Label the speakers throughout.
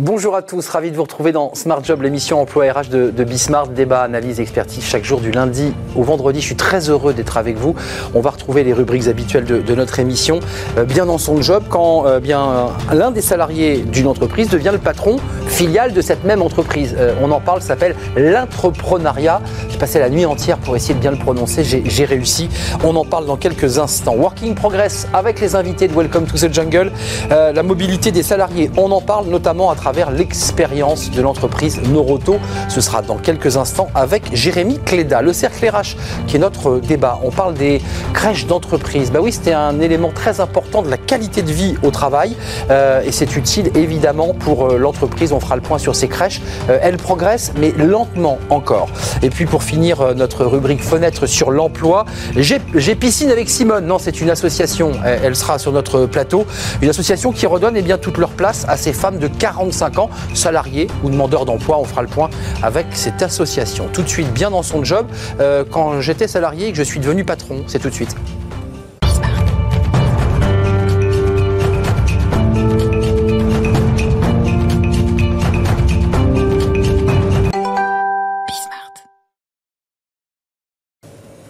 Speaker 1: Bonjour à tous, ravi de vous retrouver dans Smart Job, l'émission emploi RH de, de Bismart. Débat, analyse, expertise chaque jour du lundi au vendredi. Je suis très heureux d'être avec vous. On va retrouver les rubriques habituelles de, notre émission. Euh, bien dans son job, quand euh, bien l'un des salariés d'une entreprise devient le patron filiale de cette même entreprise. Euh, on en parle, ça s'appelle l'entrepreneuriat. J'ai passé la nuit entière pour essayer de bien le prononcer. J'ai réussi. On en parle dans quelques instants. Working Progress avec les invités de Welcome to the Jungle. la mobilité des salariés, on en parle notamment à travers l'expérience de l'entreprise Noroto. Ce sera dans quelques instants avec Jérémy Cléda. Le cercle RH, qui est notre débat. On parle des crèches d'entreprise. Bah oui, c'était un élément très important de la qualité de vie au travail euh, et c'est utile évidemment pour euh, l'entreprise. On fera le point sur ces crèches. Euh, elles progressent, mais lentement encore. Et puis pour finir notre rubrique fenêtre sur l'emploi, j'ai piscine avec Simone. Non, c'est une association. Elle sera sur notre plateau. Une association qui redonne eh bien, toute leur place à ces femmes de 40 45 ans, salariés ou demandeurs d'emploi. On fera le point avec cette association. Tout de suite, bien dans son job, euh, quand j'étais salarié et que je suis devenu patron, c'est tout de suite.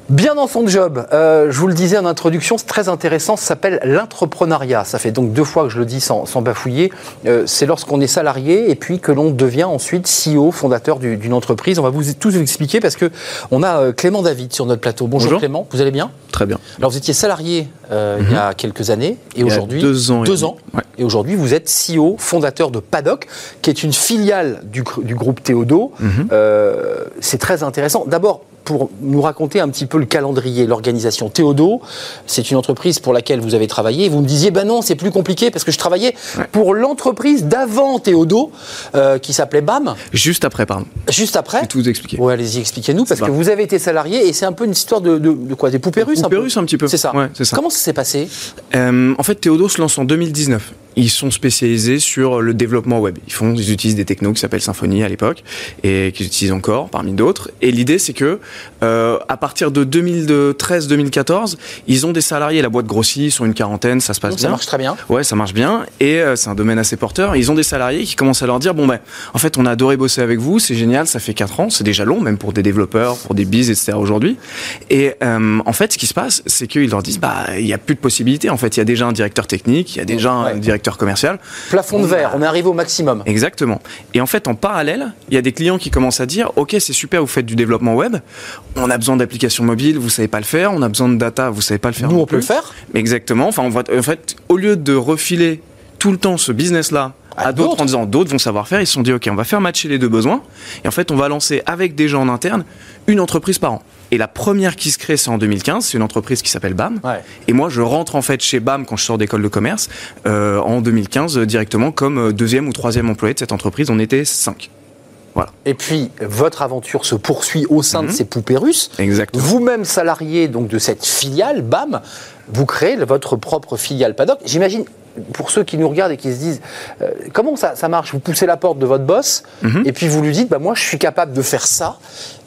Speaker 1: Bien dans son job, euh, je vous le disais en introduction, c'est très intéressant, ça s'appelle l'entrepreneuriat. Ça fait donc deux fois que je le dis sans, bafouiller. Euh, c'est lorsqu'on est salarié et puis que l'on devient ensuite CEO, fondateur d'une entreprise. On va vous tous vous expliquer parce que on a euh, Clément David sur notre plateau. Bonjour, Clément, vous allez bien?
Speaker 2: Très bien.
Speaker 1: Alors vous étiez salarié il y a mhm. quelques années et aujourd'hui
Speaker 2: deux ans.
Speaker 1: Deux ans. Et aujourd'hui vous êtes CEO, fondateur de Paddock, qui est une filiale du, du groupe Théodo. Mhm. c'est très intéressant. D'abord pour nous raconter un petit peu le calendrier, l'organisation. Théodo, c'est une entreprise pour laquelle vous avez travaillé. vous me disiez, ben non, c'est plus compliqué parce que je travaillais pour l'entreprise d'avant Théodo, euh, qui s'appelait BAM.
Speaker 2: Juste après, pardon.
Speaker 1: Juste après.
Speaker 2: Je vais tout vous expliquer.
Speaker 1: Oui, allez-y, expliquez-nous, parce que vous avez été salarié et c'est un peu une histoire de, de, quoi Des poupées russes
Speaker 2: Poupées russes un petit peu.
Speaker 1: C'est ça.
Speaker 2: ça.
Speaker 1: Comment ça s'est passé?
Speaker 2: Euh, En fait, Théodo se lance en 2019 ils sont spécialisés sur le développement web. Ils font, ils utilisent des technos qui s'appellent Symfony à l'époque et qu'ils utilisent encore parmi d'autres. Et l'idée, c'est que euh, à partir de 2013-2014, ils ont des salariés. La boîte grossit, ils sont une quarantaine, ça se passe bien.
Speaker 1: Ça marche très bien.
Speaker 2: Ouais, ça marche bien. Et euh, c'est un domaine assez porteur. Ils ont des salariés qui commencent à leur dire bon ben, en fait, on a adoré bosser avec vous, c'est génial, ça fait 4 ans, c'est déjà long, même pour des développeurs, pour des biz, etc. aujourd'hui. Et euh, en fait, ce qui se passe, c'est qu'ils leur disent bah, il n'y a plus de possibilités. En fait, il y a déjà un directeur technique, il y a déjà un directeur commercial.
Speaker 1: Plafond de verre, on est arrivé au maximum.
Speaker 2: Exactement. Et en fait, en parallèle, il y a des clients qui commencent à dire Ok, c'est super, vous faites du développement web, on a besoin d'applications mobiles, vous savez pas le faire, on a besoin de data, vous savez pas le faire.
Speaker 1: Nous, on peut le faire
Speaker 2: Exactement. Enfin, on voit, en fait, au lieu de refiler tout le temps ce business-là à, d'autres en disant d'autres vont savoir faire, ils se sont dit ok on va faire matcher les deux besoins et en fait on va lancer avec des gens en interne une entreprise par an. Et la première qui se crée, c'est en 2015. C'est une entreprise qui s'appelle BAM. Et moi, je rentre en fait chez BAM quand je sors d'école de commerce euh, en 2015 directement comme euh, deuxième ou troisième employé de cette entreprise. On était cinq. Voilà.
Speaker 1: Et puis, votre aventure se poursuit au sein de mhm. ces poupées russes.
Speaker 2: Exactement.
Speaker 1: Vous-même salarié donc de cette filiale, BAM, vous créez votre propre filiale Paddock. J'imagine pour ceux qui nous regardent et qui se disent euh, comment ça, marche? Vous poussez la porte de votre boss mhm. et puis vous lui dites bah, moi je suis capable de faire ça,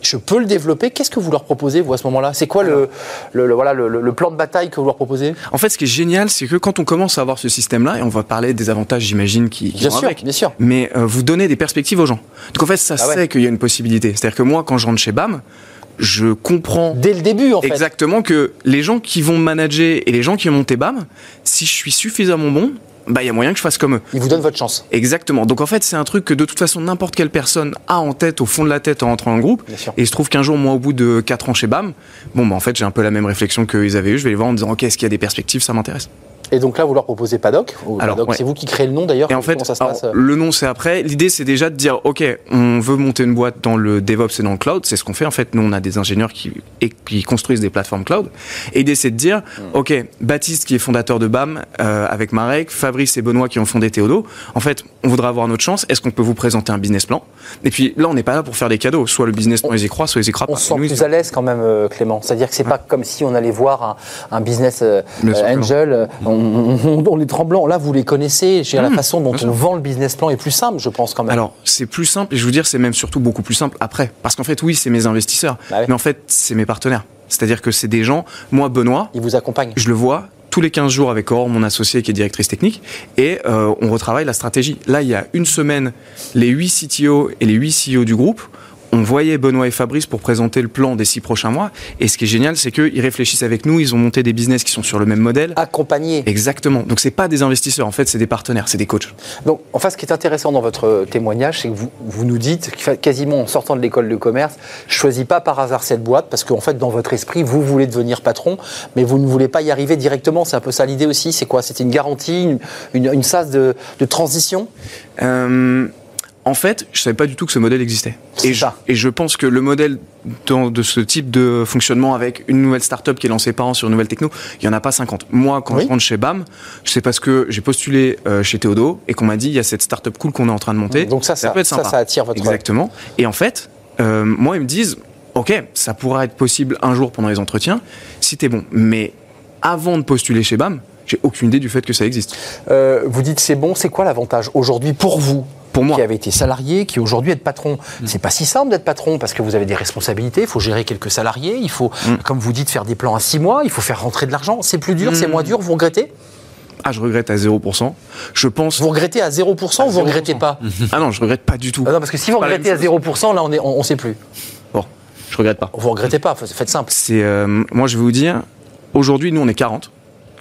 Speaker 1: je peux le développer. Qu'est-ce que vous leur proposez vous à ce moment-là? C'est quoi le, voilà, le, plan de bataille que vous leur proposez?
Speaker 2: En fait, ce qui est génial, c'est que quand on commence à avoir ce système-là, et on va parler des avantages, j'imagine, qui,
Speaker 1: qui bien sûr, bien sûr.
Speaker 2: mais euh, vous donnez des perspectives aux gens. Donc en fait, ça ah sait qu'il y a une possibilité. C'est-à-dire que moi, quand je rentre chez BAM, je comprends
Speaker 1: dès le début en fait.
Speaker 2: exactement que les gens qui vont manager et les gens qui ont monté BAM, si je suis suffisamment bon, bah il y a moyen que je fasse comme eux.
Speaker 1: Ils vous donnent votre chance.
Speaker 2: Exactement. Donc en fait, c'est un truc que de toute façon n'importe quelle personne a en tête, au fond de la tête en rentrant dans le groupe. Et il se trouve qu'un jour, moi, au bout de 4 ans chez BAM, bon bah en fait, j'ai un peu la même réflexion qu'ils avaient eu. Je vais les voir en disant ok, est-ce qu'il y a des perspectives, ça m'intéresse.
Speaker 1: Et donc là, vous leur proposez Paddock. Alors, c'est vous qui créez le nom d'ailleurs.
Speaker 2: Et en fait, ça se passe euh le nom c'est après. L'idée c'est déjà de dire, ok, on veut monter une boîte dans le DevOps et dans le cloud. C'est ce qu'on fait. En fait, nous on a des ingénieurs qui, qui construisent des plateformes cloud. Et l'idée c'est de dire, hmm. ok, Baptiste qui est fondateur de BAM euh, avec Marek, Fabrice et Benoît qui ont fondé Théodo. En fait, on voudrait avoir notre chance. Est-ce qu'on peut vous présenter un business plan? Et puis là, on n'est pas là pour faire des cadeaux. Soit le business plan ils y croient, soit ils y croient
Speaker 1: pas. On se sent plus à l'aise quand même, euh, Clément. C'est-à-dire que c'est pas comme si on allait voir un, business angel. on les tremblants, là, vous les connaissez. la mmh, façon dont on vend le business plan est plus simple, je pense, quand même.
Speaker 2: Alors, c'est plus simple, et je veux dire, c'est même surtout beaucoup plus simple après. Parce qu'en fait, oui, c'est mes investisseurs, bah mais en fait, c'est mes partenaires. C'est-à-dire que c'est des gens, moi, Benoît.
Speaker 1: Ils vous accompagnent.
Speaker 2: Je le vois, tous les 15 jours avec Aurore, mon associé qui est directrice technique, et euh, on retravaille la stratégie. Là, il y a une semaine, les 8 CTO et les 8 CEO du groupe on voyait Benoît et Fabrice pour présenter le plan des six prochains mois. Et ce qui est génial, c'est qu'ils réfléchissent avec nous. Ils ont monté des business qui sont sur le même modèle.
Speaker 1: Accompagnés.
Speaker 2: Exactement. Donc c'est pas des investisseurs. En fait, c'est des partenaires, c'est des coachs.
Speaker 1: Donc, enfin, ce qui est intéressant dans votre témoignage, c'est que vous, vous nous dites quasiment en sortant de l'école de commerce, je choisis pas par hasard cette boîte parce qu'en fait, dans votre esprit, vous voulez devenir patron, mais vous ne voulez pas y arriver directement. C'est un peu ça l'idée aussi. C'est quoi? C'était une garantie, une, une, sas de, transition?
Speaker 2: Euh, en fait, je savais pas du tout que ce modèle existait. Et je, et je, pense que le modèle de ce type de fonctionnement avec une nouvelle startup qui est lancée par an sur une nouvelle techno, il y en a pas 50. Moi, quand je rentre chez BAM, c'est parce que j'ai postulé euh, chez Théodo et qu'on m'a dit il y a cette startup cool qu'on est en train de monter.
Speaker 1: Donc ça, ça, peut être sympa. ça, attire votre
Speaker 2: Exactement. Et en fait, euh, moi, ils me disent ok, ça pourra être possible un jour pendant les entretiens si t'es bon. Mais avant de postuler chez BAM, j'ai aucune idée du fait que ça existe.
Speaker 1: Euh, vous dites c'est bon, c'est quoi l'avantage aujourd'hui pour vous pour moi. qui avait été salarié, qui aujourd'hui est patron. Mm. C'est pas si simple d'être patron parce que vous avez des responsabilités, il faut gérer quelques salariés, il faut, mm. comme vous dites, faire des plans à six mois, il faut faire rentrer de l'argent. C'est plus dur, c'est mm. moins dur, vous regrettez?
Speaker 2: Ah, je regrette à 0%. Je pense.
Speaker 1: Vous regrettez à 0% ou vous regrettez pas?
Speaker 2: Ah non, je regrette pas du tout.
Speaker 1: Ah non, parce que si vous regrettez à 0%, là, on ne on, sait plus.
Speaker 2: Bon, je regrette pas.
Speaker 1: Vous regrettez pas, faites simple.
Speaker 2: C'est, euh, moi, je vais vous dire, aujourd'hui, nous, on est 40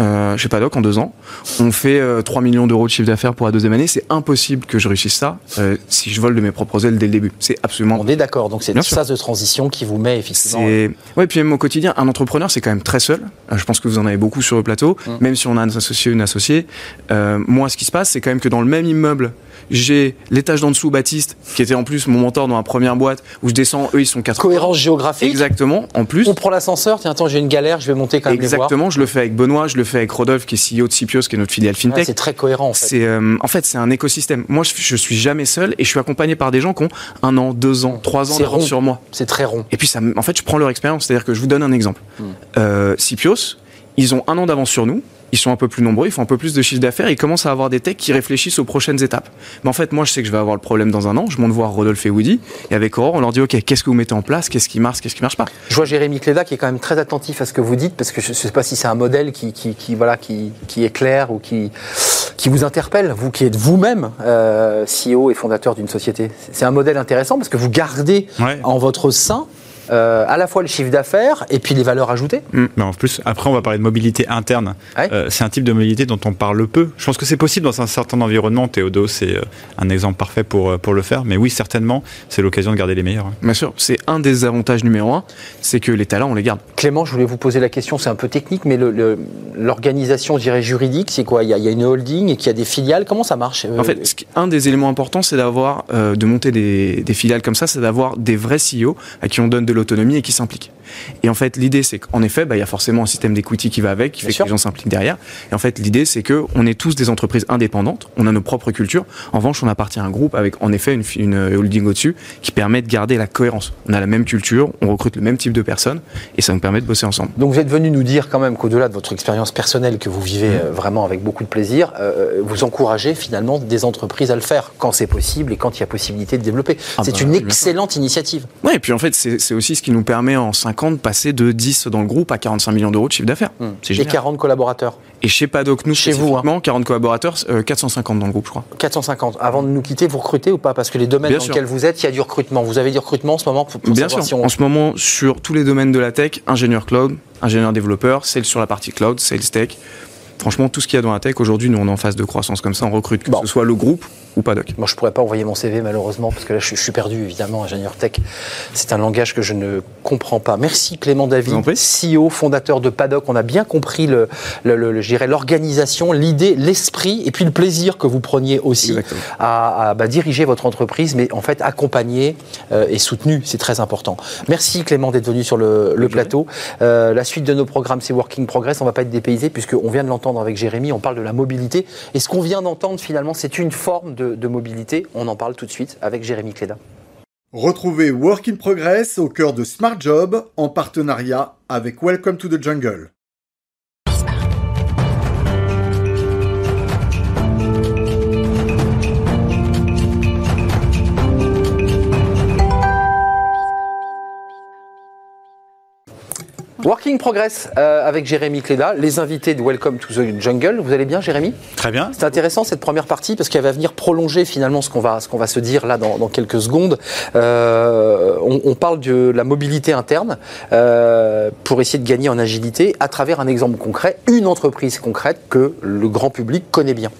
Speaker 2: euh, chez Paddock en deux ans. On fait 3 euh, millions d'euros de chiffre d'affaires pour la deuxième année. C'est impossible que je réussisse ça euh, si je vole de mes propres ailes dès le début. C'est absolument.
Speaker 1: On est d'accord. Donc c'est une phase de transition qui vous met effectivement.
Speaker 2: Ouais, puis même au quotidien, un entrepreneur c'est quand même très seul. Euh, je pense que vous en avez beaucoup sur le plateau. Mm. Même si on a un associé, une associée. moi, ce qui se passe, c'est quand même que dans le même immeuble, j'ai l'étage d'en dessous, Baptiste, qui était en plus mon mentor dans la première boîte, où je descends, eux ils sont quatre.
Speaker 1: Cohérence géographique.
Speaker 2: Exactement, en plus.
Speaker 1: On prend l'ascenseur, tiens, attends, j'ai une galère, je vais monter quand même.
Speaker 2: Exactement, je le fais avec Benoît, je le fais avec Rodolphe, qui est CEO de Cipios, qui est notre filiale FinTech.
Speaker 1: c'est très cohérent en fait. C'est,
Speaker 2: euh, en fait, c'est un écosystème. Moi, je, je, suis jamais seul et je suis accompagné par des gens qui ont un an, deux ans, trois ans d'avance sur moi.
Speaker 1: C'est très rond.
Speaker 2: Et puis, ça, en fait, je prends leur expérience. C'est-à-dire que je vous donne un exemple. Hmm. Euh, Cipios, ils ont un an d'avance sur nous ils sont un peu plus nombreux, ils font un peu plus de chiffre d'affaires, ils commencent à avoir des techs qui réfléchissent aux prochaines étapes. Mais en fait, moi, je sais que je vais avoir le problème dans un an. Je monte voir Rodolphe et Woody, et avec Aurore, on leur dit, OK, qu'est-ce que vous mettez en place, qu'est-ce qui marche, qu'est-ce qui marche pas?
Speaker 1: Je vois Jérémy Cléda qui est quand même très attentif à ce que vous dites, parce que je ne sais pas si c'est un modèle qui, qui, voilà, qui, qui, est clair ou qui, qui vous interpelle, vous qui êtes vous-même euh, CEO et fondateur d'une société. C'est un modèle intéressant parce que vous gardez en votre sein euh, à la fois le chiffre d'affaires et puis les valeurs ajoutées.
Speaker 3: Mm. Mais en plus, après, on va parler de mobilité interne. Euh, c'est un type de mobilité dont on parle peu. Je pense que c'est possible dans un certain environnement. Théodo, c'est euh, un exemple parfait pour, pour le faire. Mais oui, certainement, c'est l'occasion de garder les meilleurs.
Speaker 2: Bien sûr, c'est un des avantages numéro un, c'est que les talents, on les garde.
Speaker 1: Clément, je voulais vous poser la question, c'est un peu technique, mais l'organisation, je dirais, juridique, c'est quoi? Il y, a, il y, a, une holding et qu'il y a des filiales. Comment ça marche?
Speaker 2: En fait, un des éléments importants, c'est d'avoir, de monter des, des, filiales comme ça, c'est d'avoir des vrais CEO à qui on donne de autonomie et qui s'implique. Et en fait, l'idée, c'est qu'en effet, bah, il y a forcément un système d'equity qui va avec, qui fait que les gens s'impliquent derrière. Et en fait, l'idée, c'est que on est tous des entreprises indépendantes, on a nos propres cultures. En revanche, on appartient à un groupe avec, en effet, une, une holding au-dessus qui permet de garder la cohérence. On a la même culture, on recrute le même type de personnes, et ça nous permet de bosser ensemble.
Speaker 1: Donc, vous êtes venu nous dire quand même qu'au-delà de votre expérience personnelle que vous vivez mmh. euh, vraiment avec beaucoup de plaisir, euh, vous encouragez finalement des entreprises à le faire quand c'est possible et quand il y a possibilité de développer. Ah c'est bah, une excellente initiative.
Speaker 2: Oui, et puis en fait, c'est aussi ce qui nous permet en 5 ans de passer de 10 dans le groupe à 45 millions d'euros de chiffre d'affaires.
Speaker 1: Hmm. Et 40 collaborateurs
Speaker 2: Et chez Paddock, nous, chez vous, hein. 40 collaborateurs, 450 euh, dans le groupe, je crois.
Speaker 1: 450. Avant de nous quitter, vous recrutez ou pas? Parce que les domaines dans lesquels vous êtes, il y a du recrutement. Vous avez du recrutement en ce moment pour,
Speaker 2: Bien sûr. En ce moment, sur tous les domaines de la tech, ingénieur cloud, ingénieur développeur, sales sur la partie cloud, sales tech. Franchement, tout ce qu'il y a dans la tech, aujourd'hui, nous, on est en phase de croissance comme ça, on recrute, que ce soit le groupe ou Paddock
Speaker 1: Moi, je pourrais pas envoyer mon CV malheureusement parce que là, je, suis perdu évidemment, ingénieur tech. C'est un langage que je ne comprends pas. Merci Clément David, CEO, fondateur de Paddock. On a bien compris le, le, l'organisation, l'idée, l'esprit et puis le plaisir que vous preniez aussi à, bah, diriger votre entreprise, mais en fait accompagné euh, et soutenu, c'est très important. Merci Clément d'être venu sur le, plateau. Euh, la suite de nos programmes, c'est Working Progress. On va pas être dépaysé puisqu'on vient de l'entendre avec Jérémy. On parle de la mobilité et ce qu'on vient d'entendre finalement, c'est une forme de mobilité. On en parle tout de suite avec Jérémy Cléda.
Speaker 4: Retrouvez Work in Progress au cœur de Smart Job en partenariat avec Welcome to the Jungle.
Speaker 1: Working Progress euh, avec Jérémy Cléda, les invités de Welcome to the Jungle. Vous allez bien, Jérémy?
Speaker 3: Très bien.
Speaker 1: C'est intéressant cette première partie parce qu'elle va venir prolonger finalement ce qu'on va, ce qu'on va se dire là dans, quelques secondes. Euh, on, parle de la mobilité interne euh, pour essayer de gagner en agilité à travers un exemple concret, une entreprise concrète que le grand public connaît bien.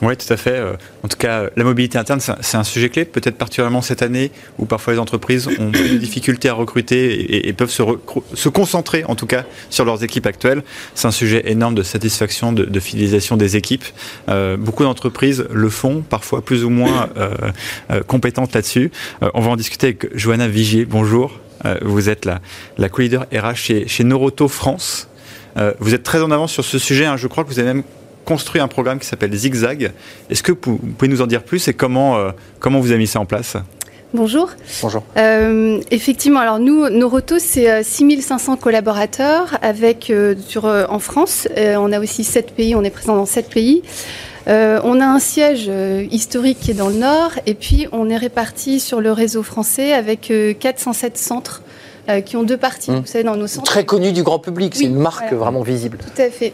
Speaker 3: Oui, tout à fait. Euh, en tout cas, la mobilité interne, c'est un sujet clé, peut-être particulièrement cette année où parfois les entreprises ont des difficultés à recruter et, peuvent se, concentrer, en tout cas, sur leurs équipes actuelles. C'est un sujet énorme de satisfaction, de, fidélisation des équipes. Euh, beaucoup d'entreprises le font, parfois plus ou moins euh, compétentes là-dessus. on va en discuter avec Johanna Vigier. Bonjour. vous êtes la, la co-leader RH chez, chez Noroto France. vous êtes très en avance sur ce sujet. Hein. Je crois que vous avez même construit un programme qui s'appelle Zigzag. Est-ce que vous pouvez nous en dire plus et comment, euh, comment vous avez mis ça en place?
Speaker 5: Bonjour.
Speaker 1: Bonjour.
Speaker 5: Euh, effectivement, alors nous, Noroto, c'est 6500 euh, collaborateurs avec, sur, en France. on a aussi 7 pays, on est présent dans 7 pays. on a un siège historique qui est dans le nord et puis on est réparti sur le réseau français avec 407 centres qui ont deux parties, mmh. vous savez, dans nos centres.
Speaker 1: Très connu du grand public, c'est une marque vraiment visible.
Speaker 5: Tout à fait.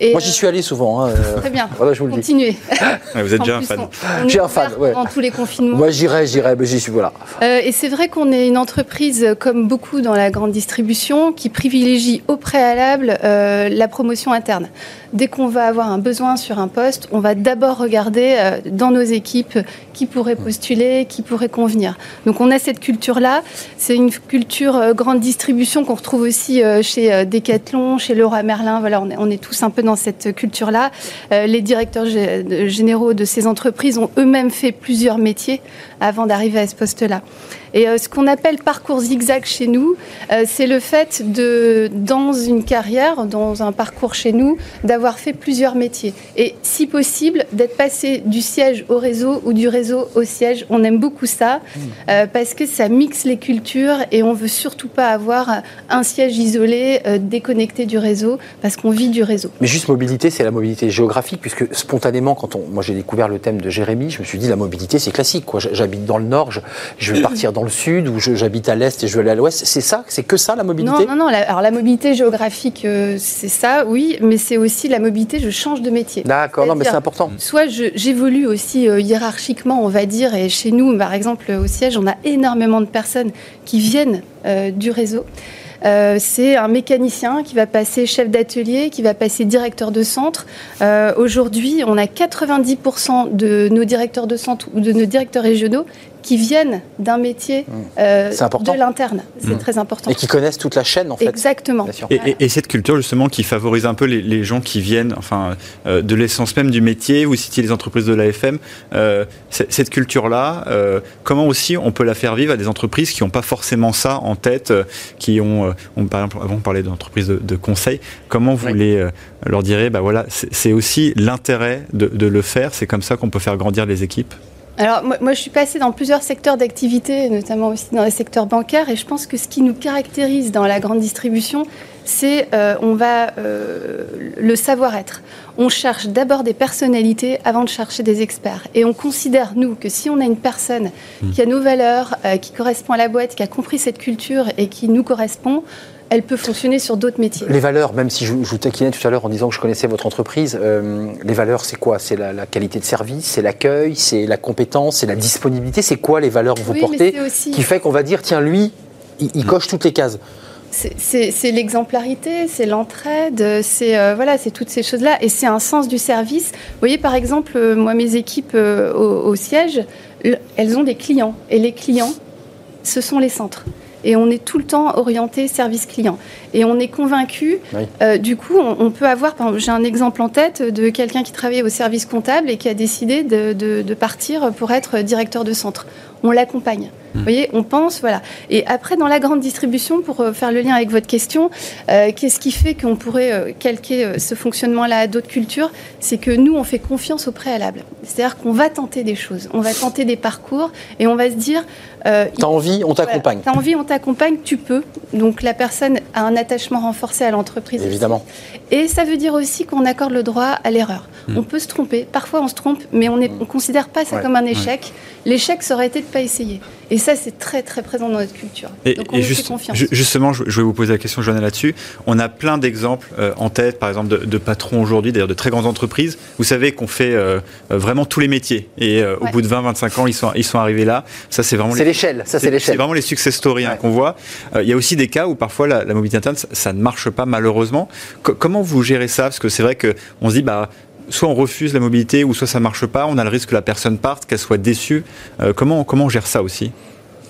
Speaker 1: Moi, j'y suis allé souvent. Hein,
Speaker 5: euh, Très bien. Voilà, je vous Continuez.
Speaker 3: vous êtes déjà un fan.
Speaker 1: J'ai un fan.
Speaker 5: Dans tous les confinements.
Speaker 1: Moi, j'irai, j'irai, mais j'y suis voilà.
Speaker 5: Euh, et c'est vrai qu'on est une entreprise, comme beaucoup dans la grande distribution, qui privilégie au préalable euh, la promotion interne. Dès qu'on va avoir un besoin sur un poste, on va d'abord regarder dans nos équipes qui pourrait postuler, qui pourrait convenir. Donc, on a cette culture-là. C'est une culture grande distribution qu'on retrouve aussi chez Decathlon, chez Laura Merlin. Voilà, on est, on est tous un peu dans cette culture-là. Euh, les directeurs généraux de ces entreprises ont eux-mêmes fait plusieurs métiers avant d'arriver à ce poste-là. Et euh, ce qu'on appelle parcours zigzag chez nous, euh, c'est le fait de, dans une carrière, dans un parcours chez nous, d'avoir fait plusieurs métiers. Et si possible, d'être passé du siège au réseau ou du réseau au siège. On aime beaucoup ça mmh. parce que ça mixe les cultures et on veut surtout pas avoir un siège isolé, déconnecté du réseau, parce qu'on vit du réseau.
Speaker 1: Mais juste mobilité, c'est la mobilité géographique, puisque spontanément, quand on, moi j'ai découvert le thème de Jérémy, je me suis dit la mobilité c'est classique. J'habite dans le nord, je, je vais partir dans le sud ou j'habite à l'est et je veux aller à l'ouest. C'est ça? C'est que ça la mobilité?
Speaker 5: Non, non, non. alors la mobilité géographique, euh, c'est ça, oui, mais c'est aussi la mobilité, je change de métier.
Speaker 1: D'accord, non, mais c'est important.
Speaker 5: Soit j'évolue aussi euh, hiérarchiquement, on va dire, et chez nous, par exemple, au siège, on a énormément de personnes qui viennent euh, du réseau. Euh, c'est un mécanicien qui va passer chef d'atelier, qui va passer directeur de centre. Euh, aujourd'hui, on a 90% de nos directeurs de centre ou de nos directeurs régionaux qui viennent d'un métier mmh. euh, de l'interne. C'est mmh. très important.
Speaker 1: Et qui connaissent toute la chaîne, en fait.
Speaker 5: Exactement.
Speaker 3: Et, cette culture, justement, qui favorise un peu les, gens qui viennent enfin, euh, de l'essence même du métier, ou citiez les entreprises de l'AFM, euh, cette culture-là, comment aussi on peut la faire vivre à des entreprises qui n'ont pas forcément ça en tête, qui ont, on, par exemple, avant on parlait d'entreprises de, conseil, comment vous les, leur direz, bah voilà, c'est aussi l'intérêt de, de le faire, c'est comme ça qu'on peut faire grandir les équipes?
Speaker 5: Alors moi, je suis passée dans plusieurs secteurs d'activité, notamment aussi dans les secteurs bancaires, et je pense que ce qui nous caractérise dans la grande distribution, c'est euh, on va euh, le savoir-être. On cherche d'abord des personnalités avant de chercher des experts, et on considère nous que si on a une personne mmh. qui a nos valeurs, euh, qui correspond à la boîte, qui a compris cette culture et qui nous correspond, elle peut fonctionner sur d'autres métiers.
Speaker 1: Les valeurs, même si je, vous taquinais tout à l'heure en disant que je connaissais votre entreprise, euh, les valeurs, c'est quoi? C'est la, qualité de service, c'est l'accueil, c'est la compétence, c'est la disponibilité. C'est quoi les valeurs que vous portez qui fait qu'on va dire, tiens, lui, il, coche toutes les cases?
Speaker 5: C'est l'exemplarité, c'est l'entraide, c'est euh, voilà, c'est toutes ces choses-là, et c'est un sens du service. Vous voyez, par exemple, euh, moi, mes équipes au, siège, elles ont des clients, et les clients, ce sont les centres et on est tout le temps orienté service client. Et on est convaincu, euh, du coup, on, peut avoir, j'ai un exemple en tête de quelqu'un qui travaillait au service comptable et qui a décidé de partir pour être directeur de centre. On l'accompagne. Vous voyez, on pense, voilà. Et après, dans la grande distribution, pour euh, faire le lien avec votre question, euh, qu'est-ce qui fait qu'on pourrait euh, calquer ce fonctionnement-là à d'autres cultures? C'est que nous, on fait confiance au préalable. C'est-à-dire qu'on va tenter des choses, on va tenter des parcours et on va se dire.
Speaker 1: T'as envie, on t'accompagne.
Speaker 5: T'as envie, on t'accompagne, tu peux. Donc la personne a un attachement renforcé à l'entreprise.
Speaker 1: Évidemment.
Speaker 5: Et ça veut dire aussi qu'on accorde le droit à l'erreur. Hmm. On peut se tromper, parfois on se trompe, mais on ne considère pas ça comme un échec. L'échec, ça aurait été de de pas essayer. Et ça, c'est très très présent dans notre culture.
Speaker 3: Et,
Speaker 5: Donc on
Speaker 3: et
Speaker 5: fait
Speaker 3: juste-
Speaker 5: confiance.
Speaker 3: ju- justement, je, je vais vous poser la question, Joanna, là-dessus. On a plein d'exemples euh, en tête, par exemple, de, de patrons aujourd'hui, d'ailleurs de très grandes entreprises. Vous savez qu'on fait euh, euh, vraiment tous les métiers. Et euh, au bout de 20-25 ans, ils sont, ils sont arrivés là. Ça, c'est vraiment
Speaker 1: C'est l'échelle, ça c'est
Speaker 3: C'est
Speaker 1: l'échelle.
Speaker 3: vraiment les success stories hein,
Speaker 1: Ouais.
Speaker 3: qu'on voit. Euh, Il y a aussi des cas où parfois la, la mobilité interne, ça, ça ne marche pas malheureusement. Co- comment vous gérez ça? Parce que c'est vrai que on se dit, bah, soit on refuse la mobilité, ou soit ça marche pas. On a le risque que la personne parte, qu'elle soit déçue. Euh, comment, comment on gère ça aussi?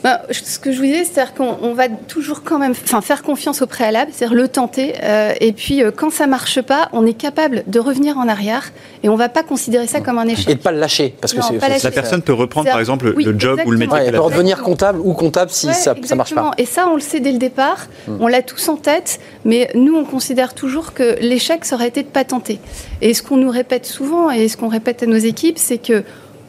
Speaker 5: Bah, ce que je vous disais, c'est-à-dire qu'on on va toujours quand même enfin, faire confiance au préalable, c'est-à-dire le tenter. euh, et puis, euh, quand ça marche pas, on est capable de revenir en arrière et on va pas considérer ça comme un
Speaker 1: Et
Speaker 5: échec.
Speaker 1: de pas le lâcher. Parce que
Speaker 5: Non,
Speaker 1: c'est.
Speaker 5: pas
Speaker 1: c'est-
Speaker 5: lâcher.
Speaker 3: La personne peut reprendre, par exemple,
Speaker 5: oui,
Speaker 3: le job ou le métier.
Speaker 1: Ouais, elle
Speaker 3: qu'elle
Speaker 1: peut redevenir comptable ou comptable si
Speaker 5: Ouais,
Speaker 1: ça, ça marche pas.
Speaker 5: exactement. Et ça, on le sait dès le départ.
Speaker 1: Hmm.
Speaker 5: On l'a tous en tête. Mais nous, on considère toujours que l'échec, ça aurait été de pas tenter. Et ce qu'on nous répète souvent et ce qu'on répète à nos équipes, c'est que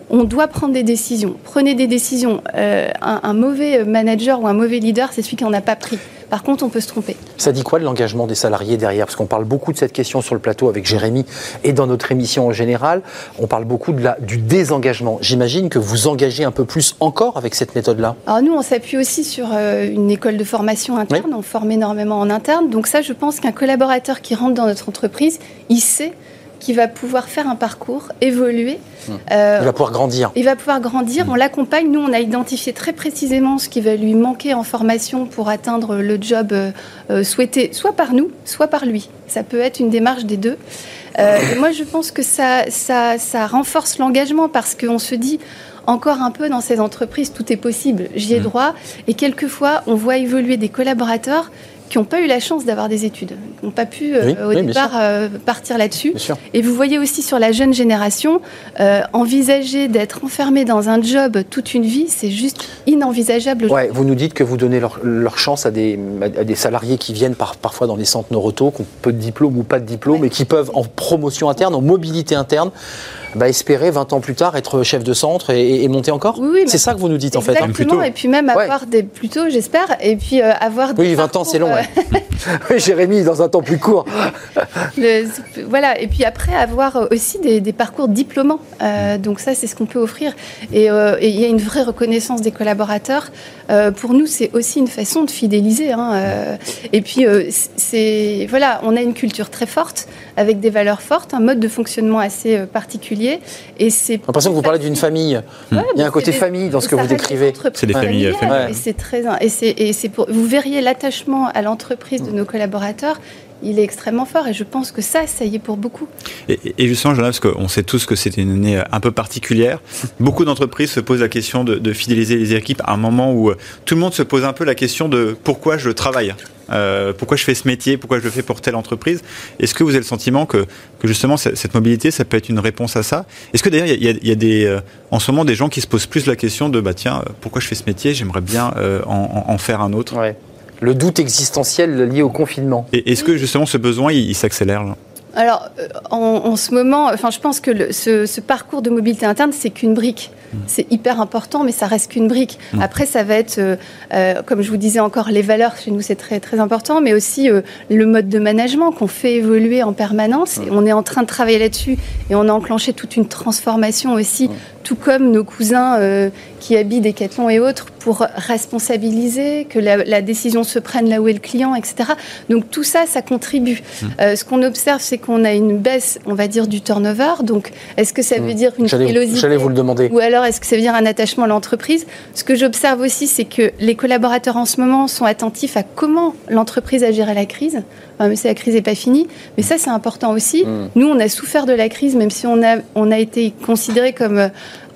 Speaker 5: on doit prendre des décisions. Prenez des décisions. Euh, un, un mauvais manager ou un mauvais leader, c'est celui qui n'en a pas pris. Par contre, on peut se tromper.
Speaker 1: Ça dit quoi de l'engagement des salariés derrière? Parce qu'on parle beaucoup de cette question sur le plateau avec Jérémy et dans notre émission en général. On parle beaucoup de la, du désengagement. J'imagine que vous engagez un peu plus encore avec cette méthode-là.
Speaker 5: Alors nous, on s'appuie aussi sur euh, une école de formation interne, on forme énormément en interne. Donc ça, je pense qu'un collaborateur qui rentre dans notre entreprise, il sait qu'il va pouvoir faire un parcours, évoluer. Euh,
Speaker 1: Il va pouvoir grandir.
Speaker 5: il va pouvoir grandir, on l'accompagne. Nous, on a identifié très précisément ce qui va lui manquer en formation pour atteindre le job euh, euh, souhaité, soit par nous, soit par lui. Ça peut être une démarche des deux. Euh, et moi, je pense que ça, ça, ça renforce l'engagement parce qu'on se dit encore un peu dans ces entreprises, tout est possible, j'y ai droit. Et quelquefois, on voit évoluer des collaborateurs qui n'ont pas eu la chance d'avoir des études, qui n'ont pas pu euh,
Speaker 1: Oui,
Speaker 5: au
Speaker 1: oui,
Speaker 5: départ euh, partir là-dessus. Et vous voyez aussi sur la jeune génération, euh, envisager d'être enfermé dans un job toute une vie, c'est juste inenvisageable.
Speaker 1: Ouais, vous nous dites que vous donnez leur, leur chance à des, à des salariés qui viennent par- parfois dans les centres Noroto, qui ont peu de diplôme ou pas de diplôme,
Speaker 5: Ouais.
Speaker 1: et qui peuvent, en promotion interne, en mobilité interne, bah, espérer 20 ans plus tard être chef de centre et, et monter encore
Speaker 5: Oui, oui,
Speaker 1: C'est
Speaker 5: mais-
Speaker 1: ça que vous nous dites en fait. hein.
Speaker 5: Exactement,
Speaker 3: plutôt.
Speaker 5: et puis même
Speaker 1: Ouais.
Speaker 5: avoir des, plutôt j'espère, et puis euh, avoir des
Speaker 1: Oui, 20 ans, c'est long. ouais. Oui, Jérémy, dans un temps plus court.
Speaker 5: euh, le- voilà, et puis après avoir aussi des, des parcours diplômants. Euh, donc ça, c'est ce qu'on peut offrir. Et euh, il y a une vraie reconnaissance des collaborateurs. Euh, pour nous, c'est aussi une façon de fidéliser. hein, euh, et puis, euh, c'est voilà, on a une culture très forte, avec des valeurs fortes, un mode de fonctionnement assez euh, particulier. Et c'est
Speaker 1: J'ai l'impression que vous parlez d'une famille. Il y a un côté famille dans ce que vous décrivez.
Speaker 3: C'est des familles,
Speaker 5: familiales, c'est très, et c'est, et c'est pour, vous verriez l'attachement à l'entreprise de nos collaborateurs. Il est extrêmement fort et je pense que ça, ça y est pour beaucoup.
Speaker 3: Et, et justement, Jonas, parce qu'on sait tous que c'était une année euh, un peu particulière, beaucoup d'entreprises se posent la question de, de fidéliser les équipes à un moment où euh, tout le monde se pose un peu la question de pourquoi je travaille euh, pourquoi je fais ce métier, pourquoi je le fais pour telle entreprise? Est-ce que vous avez le sentiment que, que justement cette mobilité, ça peut être une réponse à ça? Est-ce que d'ailleurs il y a, il y a des, euh, en ce moment des gens qui se posent plus la question de bah tiens, euh, pourquoi je fais ce métier? J'aimerais bien euh, en, faire un autre.
Speaker 1: Ouais. Le doute existentiel lié au confinement.
Speaker 3: Et est-ce que justement ce besoin il, il s'accélère
Speaker 5: Alors, euh, en, en ce moment, enfin, je pense que le- ce, ce parcours de mobilité interne, c'est qu'une brique. C'est hyper important, mais ça reste qu'une brique. Après, ça va être, euh, euh, comme je vous disais encore, les valeurs chez nous, c'est très, très important, mais aussi euh, le mode de management qu'on fait évoluer en permanence. Et on est en train de travailler là-dessus et on a enclenché toute une transformation aussi, tout comme nos cousins qui habitent Decathlon et autres, pour responsabiliser, que la, la décision se prenne là où est le client, etc. Donc tout ça, ça contribue. Euh, ce qu'on observe, c'est qu'on a une baisse, on va dire, du turnover. Donc, est-ce que ça veut dire une frilosité
Speaker 1: j'allais vous le demander.
Speaker 5: ou alors est-ce que ça veut dire un attachement à l'entreprise? Ce que j'observe aussi, c'est que les collaborateurs en ce moment sont attentifs à comment l'entreprise a géré la crise. Enfin, mais la crise n'est pas finie, mais ça c'est important aussi.
Speaker 1: Mm.
Speaker 5: Nous, on a souffert de la crise, même si on a, on a été considéré comme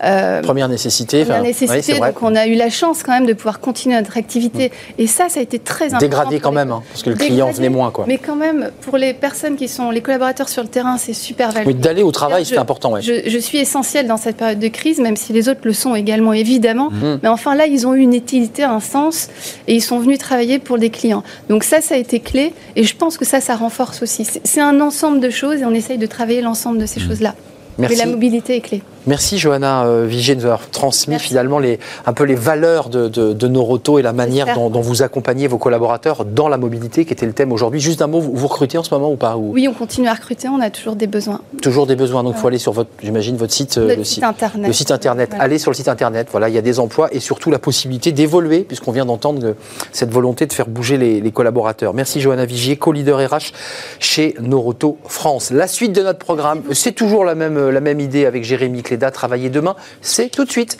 Speaker 5: euh,
Speaker 1: Première nécessité.
Speaker 5: première nécessité.
Speaker 1: vrai.
Speaker 5: donc on a eu la chance quand même de pouvoir continuer notre activité. Et ça, ça a été très important.
Speaker 1: Dégradé quand
Speaker 5: les-
Speaker 1: même, hein, parce que le client venait moins. Quoi.
Speaker 5: Mais quand même, pour les personnes qui sont les collaborateurs sur le terrain, c'est super
Speaker 1: Oui,
Speaker 5: valorisé.
Speaker 1: d'aller au travail, c'est important. Ouais.
Speaker 5: Je, je suis essentielle dans cette période de crise, même si les autres le sont également, évidemment.
Speaker 1: Mhm.
Speaker 5: Mais enfin, là, ils ont eu une utilité, un sens, et ils sont venus travailler pour des clients. Donc ça, ça a été clé, et je pense que ça, ça renforce aussi. C'est un ensemble de choses, et on essaye de travailler l'ensemble de ces
Speaker 1: Mhm.
Speaker 5: choses-là. Mais la mobilité est clé.
Speaker 1: Merci Johanna euh, Vigier de nous avoir transmis finalement les, un peu les valeurs de, de, Noroto et la manière dont, vous accompagnez vos collaborateurs dans la mobilité, qui était le thème aujourd'hui. Juste un mot, vous, recrutez en ce moment ou pas
Speaker 5: Oui, on continue à recruter, on a toujours des besoins.
Speaker 1: Toujours des besoins, donc il faut aller sur votre, j'imagine, votre site,
Speaker 5: euh, le site internet.
Speaker 1: Le site internet. Allez sur le site internet, voilà, il y a des emplois et surtout la possibilité d'évoluer, puisqu'on vient d'entendre cette volonté de faire bouger les, les collaborateurs. Merci Johanna Vigier, co-leader RH chez Noroto France. La suite de notre programme, c'est toujours la même, la même idée avec Jérémy Cléda, travailler demain c'est tout de suite.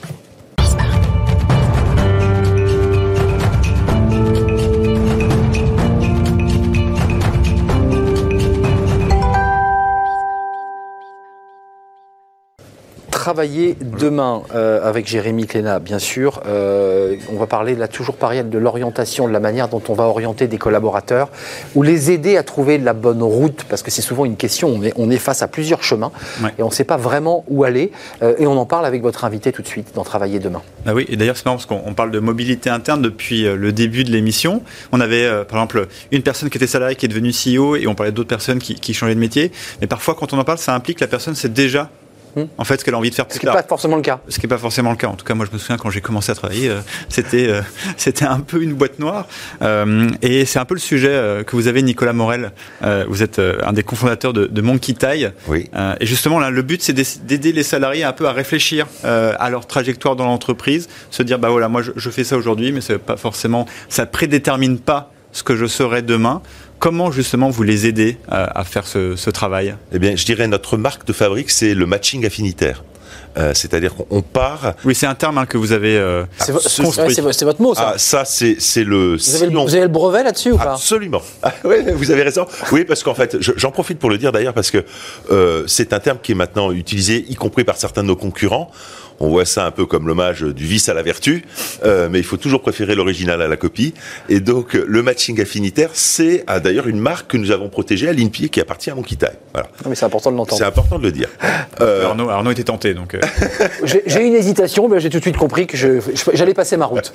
Speaker 1: Travailler demain euh, avec Jérémy Cléna, bien sûr. Euh, on va parler là toujours pareil de l'orientation, de la manière dont on va orienter des collaborateurs, ou les aider à trouver la bonne route, parce que c'est souvent une question. On est, on est, face à plusieurs chemins et on ne sait pas vraiment où aller. Euh, et on en parle avec votre invité tout de suite dans Travailler demain.
Speaker 3: Bah oui, et d'ailleurs c'est marrant parce qu'on parle de mobilité interne depuis le début de l'émission. On avait par exemple une personne qui était salariée qui est devenue CEO et on parlait d'autres personnes qui, qui changeaient de métier. Mais parfois quand on en parle, ça implique que la personne c'est déjà En fait, ce qu'elle a envie de faire.
Speaker 1: Ce qui n'est pas forcément le cas.
Speaker 3: Ce qui n'est pas forcément le cas. En tout cas, moi, je me souviens quand j'ai commencé à travailler, euh, c'était euh, c'était un peu une boîte noire. Euh, et c'est un peu le sujet que vous avez, Nicolas Morel. vous êtes un des cofondateurs de, de Monkey Tie.
Speaker 6: Oui.
Speaker 3: et justement, là, le but, c'est d'aider les salariés un peu à réfléchir à leur trajectoire dans l'entreprise, se dire, bah voilà, moi, je, je fais ça aujourd'hui, mais c'est pas forcément, ça prédétermine pas ce que je serai demain. Comment justement vous les aidez à, faire ce, travail?
Speaker 6: Eh bien, je dirais notre marque de fabrique, c'est le matching affinitaire. Euh, c'est-à-dire qu'on part.
Speaker 3: Oui, c'est un terme hein, que vous avez euh,
Speaker 1: c'est, votre mot, ça.
Speaker 6: Ah, ça, c'est, le.
Speaker 1: Vous avez, le, vous avez, le, brevet là-dessus ou pas?
Speaker 6: Absolument. Ah, oui, vous avez raison. Oui, parce qu'en fait, j'en profite pour le dire d'ailleurs parce que euh, c'est un terme qui est maintenant utilisé, y compris par certains de nos concurrents on voit ça un peu comme l'hommage du vice à la vertu, euh, mais il faut toujours préférer l'original à la copie. Et donc, le matching affinitaire, c'est ah, d'ailleurs une marque que nous avons protégée à l'INPI qui appartient à Monkitaï.
Speaker 1: Voilà. mais c'est important de l'entendre.
Speaker 6: C'est important de le dire.
Speaker 3: Euh, Arnaud, Arnaud, était tenté, donc. Euh.
Speaker 1: j'ai une hésitation, mais j'ai tout de suite compris que j'allais passer ma route.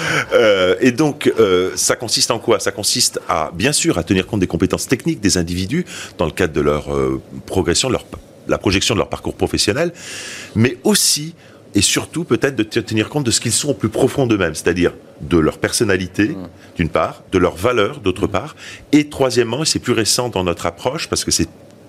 Speaker 6: et donc, ça consiste en quoi? Ça consiste à, bien sûr, à tenir compte des compétences techniques des individus dans le cadre de leur progression, de leur la projection de leur parcours professionnel, mais aussi et surtout peut-être de tenir compte de ce qu'ils sont au plus profond d'eux-mêmes, c'est-à-dire de leur personnalité, mmh. d'une part, de leurs valeurs, d'autre part, et troisièmement, et c'est plus récent dans notre approche, parce que c'est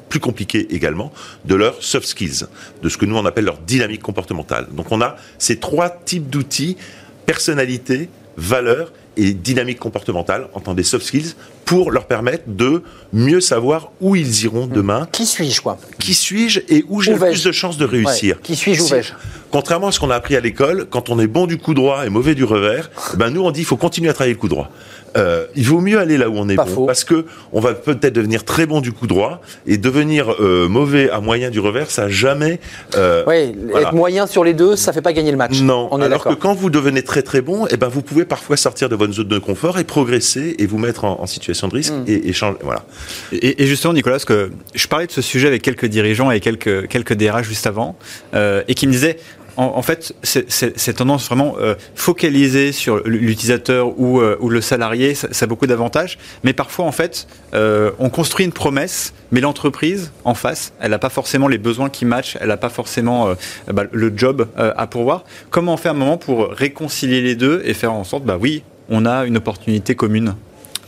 Speaker 6: plus compliqué également, de leurs soft skills, de ce que nous on appelle leur dynamique comportementale. Donc on a ces trois types d'outils, personnalité, valeurs et dynamique comportementale, entendez soft skills, pour leur permettre de mieux savoir où ils iront hmm. demain.
Speaker 1: Qui suis-je, quoi?
Speaker 6: Qui suis-je et où j'ai le plus de chances de réussir?
Speaker 1: Qui suis-je, où vais-je?
Speaker 6: Contrairement à ce qu'on a appris à l'école, quand on est bon du coup droit et mauvais du revers, ben nous on dit il faut continuer à travailler le coup droit. Euh, il vaut mieux aller là où on est bon, parce que on va peut-être devenir très bon du coup droit et devenir euh, mauvais à moyen du revers, ça jamais.
Speaker 1: Euh, oui, être moyen sur les deux, ça fait pas gagner le match.
Speaker 6: Non. On est alors que quand vous devenez très très bon, eh ben vous pouvez parfois sortir de votre zone de confort et progresser et vous mettre en, situation de risque mm. et, changer. Voilà.
Speaker 3: Et, justement, Nicolas, que je parlais de ce sujet avec quelques dirigeants et quelques quelques DRH juste avant, et qui me disaient en, fait, cette tendance vraiment euh, focalisée sur l'utilisateur ou, euh, ou, le salarié, ça, a beaucoup d'avantages. Mais parfois, en fait, euh, on construit une promesse, mais l'entreprise en face, elle n'a pas forcément les besoins qui matchent, elle n'a pas forcément bah, le job à pourvoir. Comment on fait un moment pour réconcilier les deux et faire en sorte, bah oui, on a une opportunité commune?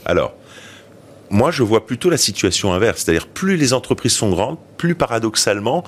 Speaker 6: Alors, moi, je vois plutôt la situation inverse. C'est-à-dire, plus les entreprises sont grandes, plus paradoxalement,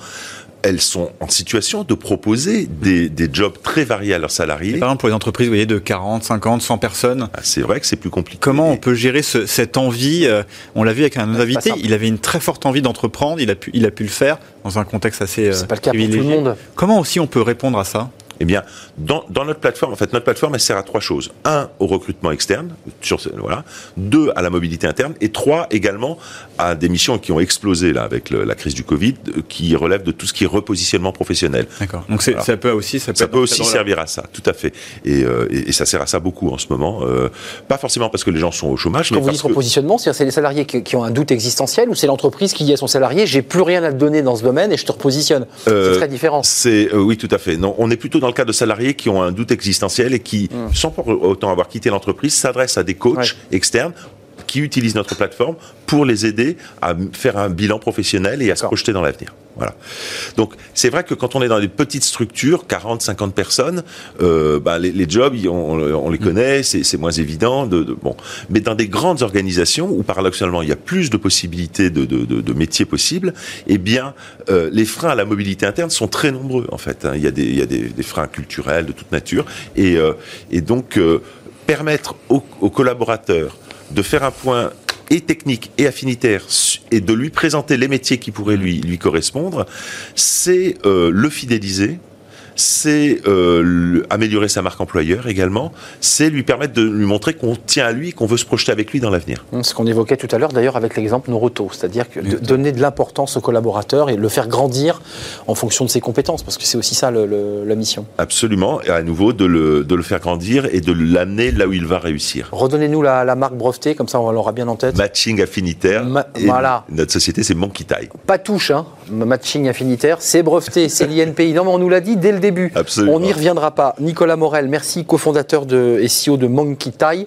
Speaker 6: elles sont en situation de proposer des, jobs très variés à leurs salariés.
Speaker 3: par exemple, pour les entreprises vous voyez, de 40, 50, 100 personnes.
Speaker 6: Ah, c'est vrai que c'est plus compliqué.
Speaker 3: Comment on peut gérer cette envie euh, On l'a vu avec un invité, il avait une très forte envie d'entreprendre, il, a pu, il a pu le faire dans un contexte assez.
Speaker 1: C'est pas le cas pour tout le monde.
Speaker 3: Comment aussi on peut répondre à ça?
Speaker 6: Eh bien, dans, notre plateforme, en fait, notre plateforme, elle sert à trois choses. Un, au recrutement externe, sur, voilà. Deux, à la mobilité interne. Et trois, également, à des missions qui ont explosé, là, avec la crise du Covid, euh, qui relèvent de tout ce qui est repositionnement professionnel.
Speaker 3: D'accord. Donc, ça peut aussi,
Speaker 6: ça peut, aussi servir à ça, tout à fait. Euh, et, et, ça sert à ça beaucoup en ce moment. Euh, pas forcément parce que les gens sont au chômage,
Speaker 1: Quand
Speaker 6: mais
Speaker 1: vous dites repositionnement, c'est-à-dire c'est les salariés qui, ont un doute existentiel ou c'est l'entreprise qui dit à son salarié, j'ai plus rien à te donner dans ce domaine et je te repositionne. c'est très différent.
Speaker 6: C'est, oui, tout à fait. Non, on est plutôt dans le cas de salariés qui ont un doute existentiel et qui, mmh. sans pour autant avoir quitté l'entreprise, s'adressent à des coachs externes qui utilisent notre plateforme pour les aider à faire un bilan professionnel et à se projeter dans l'avenir. Voilà. Donc c'est vrai que quand on est dans des petites structures, 40, 50 personnes, euh, bah, les, les jobs, on, on les connaît, c'est moins évident. De, de- bon, mais dans des grandes organisations où paradoxalement il y a plus de possibilités de, de, de- de métiers possibles, eh bien euh, les freins à la mobilité interne sont très nombreux en fait. hein. Il y a des, il y a des, des freins culturels de toute nature et, euh, et donc permettre aux, aux collaborateurs de faire un point et technique et affinitaire et de lui présenter les métiers qui pourraient lui, lui correspondre, c'est euh, le fidéliser, c'est euh, améliorer sa marque employeur également, c'est lui permettre de lui montrer qu'on tient à lui, qu'on veut se projeter avec lui dans l'avenir.
Speaker 1: Ce qu'on évoquait tout à l'heure, d'ailleurs, avec l'exemple Noroto, c'est-à-dire donner de l'importance au collaborateur et le faire grandir en fonction de ses compétences, parce que c'est aussi ça le- le- la mission.
Speaker 6: Absolument, et à nouveau de le, de le faire grandir et de l'amener là où il va réussir.
Speaker 1: Redonnez-nous la, la marque brevetée, comme ça on l'aura bien en tête.
Speaker 6: Matching affinitaire.
Speaker 1: Ma-
Speaker 6: et
Speaker 1: voilà.
Speaker 6: Notre société, c'est Monkey Tie.
Speaker 1: Pas touche, hein, matching affinitaire, c'est breveté, c'est l'INPI. Non, mais on nous l'a dit dès le début.
Speaker 6: Absolument.
Speaker 1: On n'y reviendra pas. Nicolas Morel, merci, cofondateur de SEO de Monkey Tie.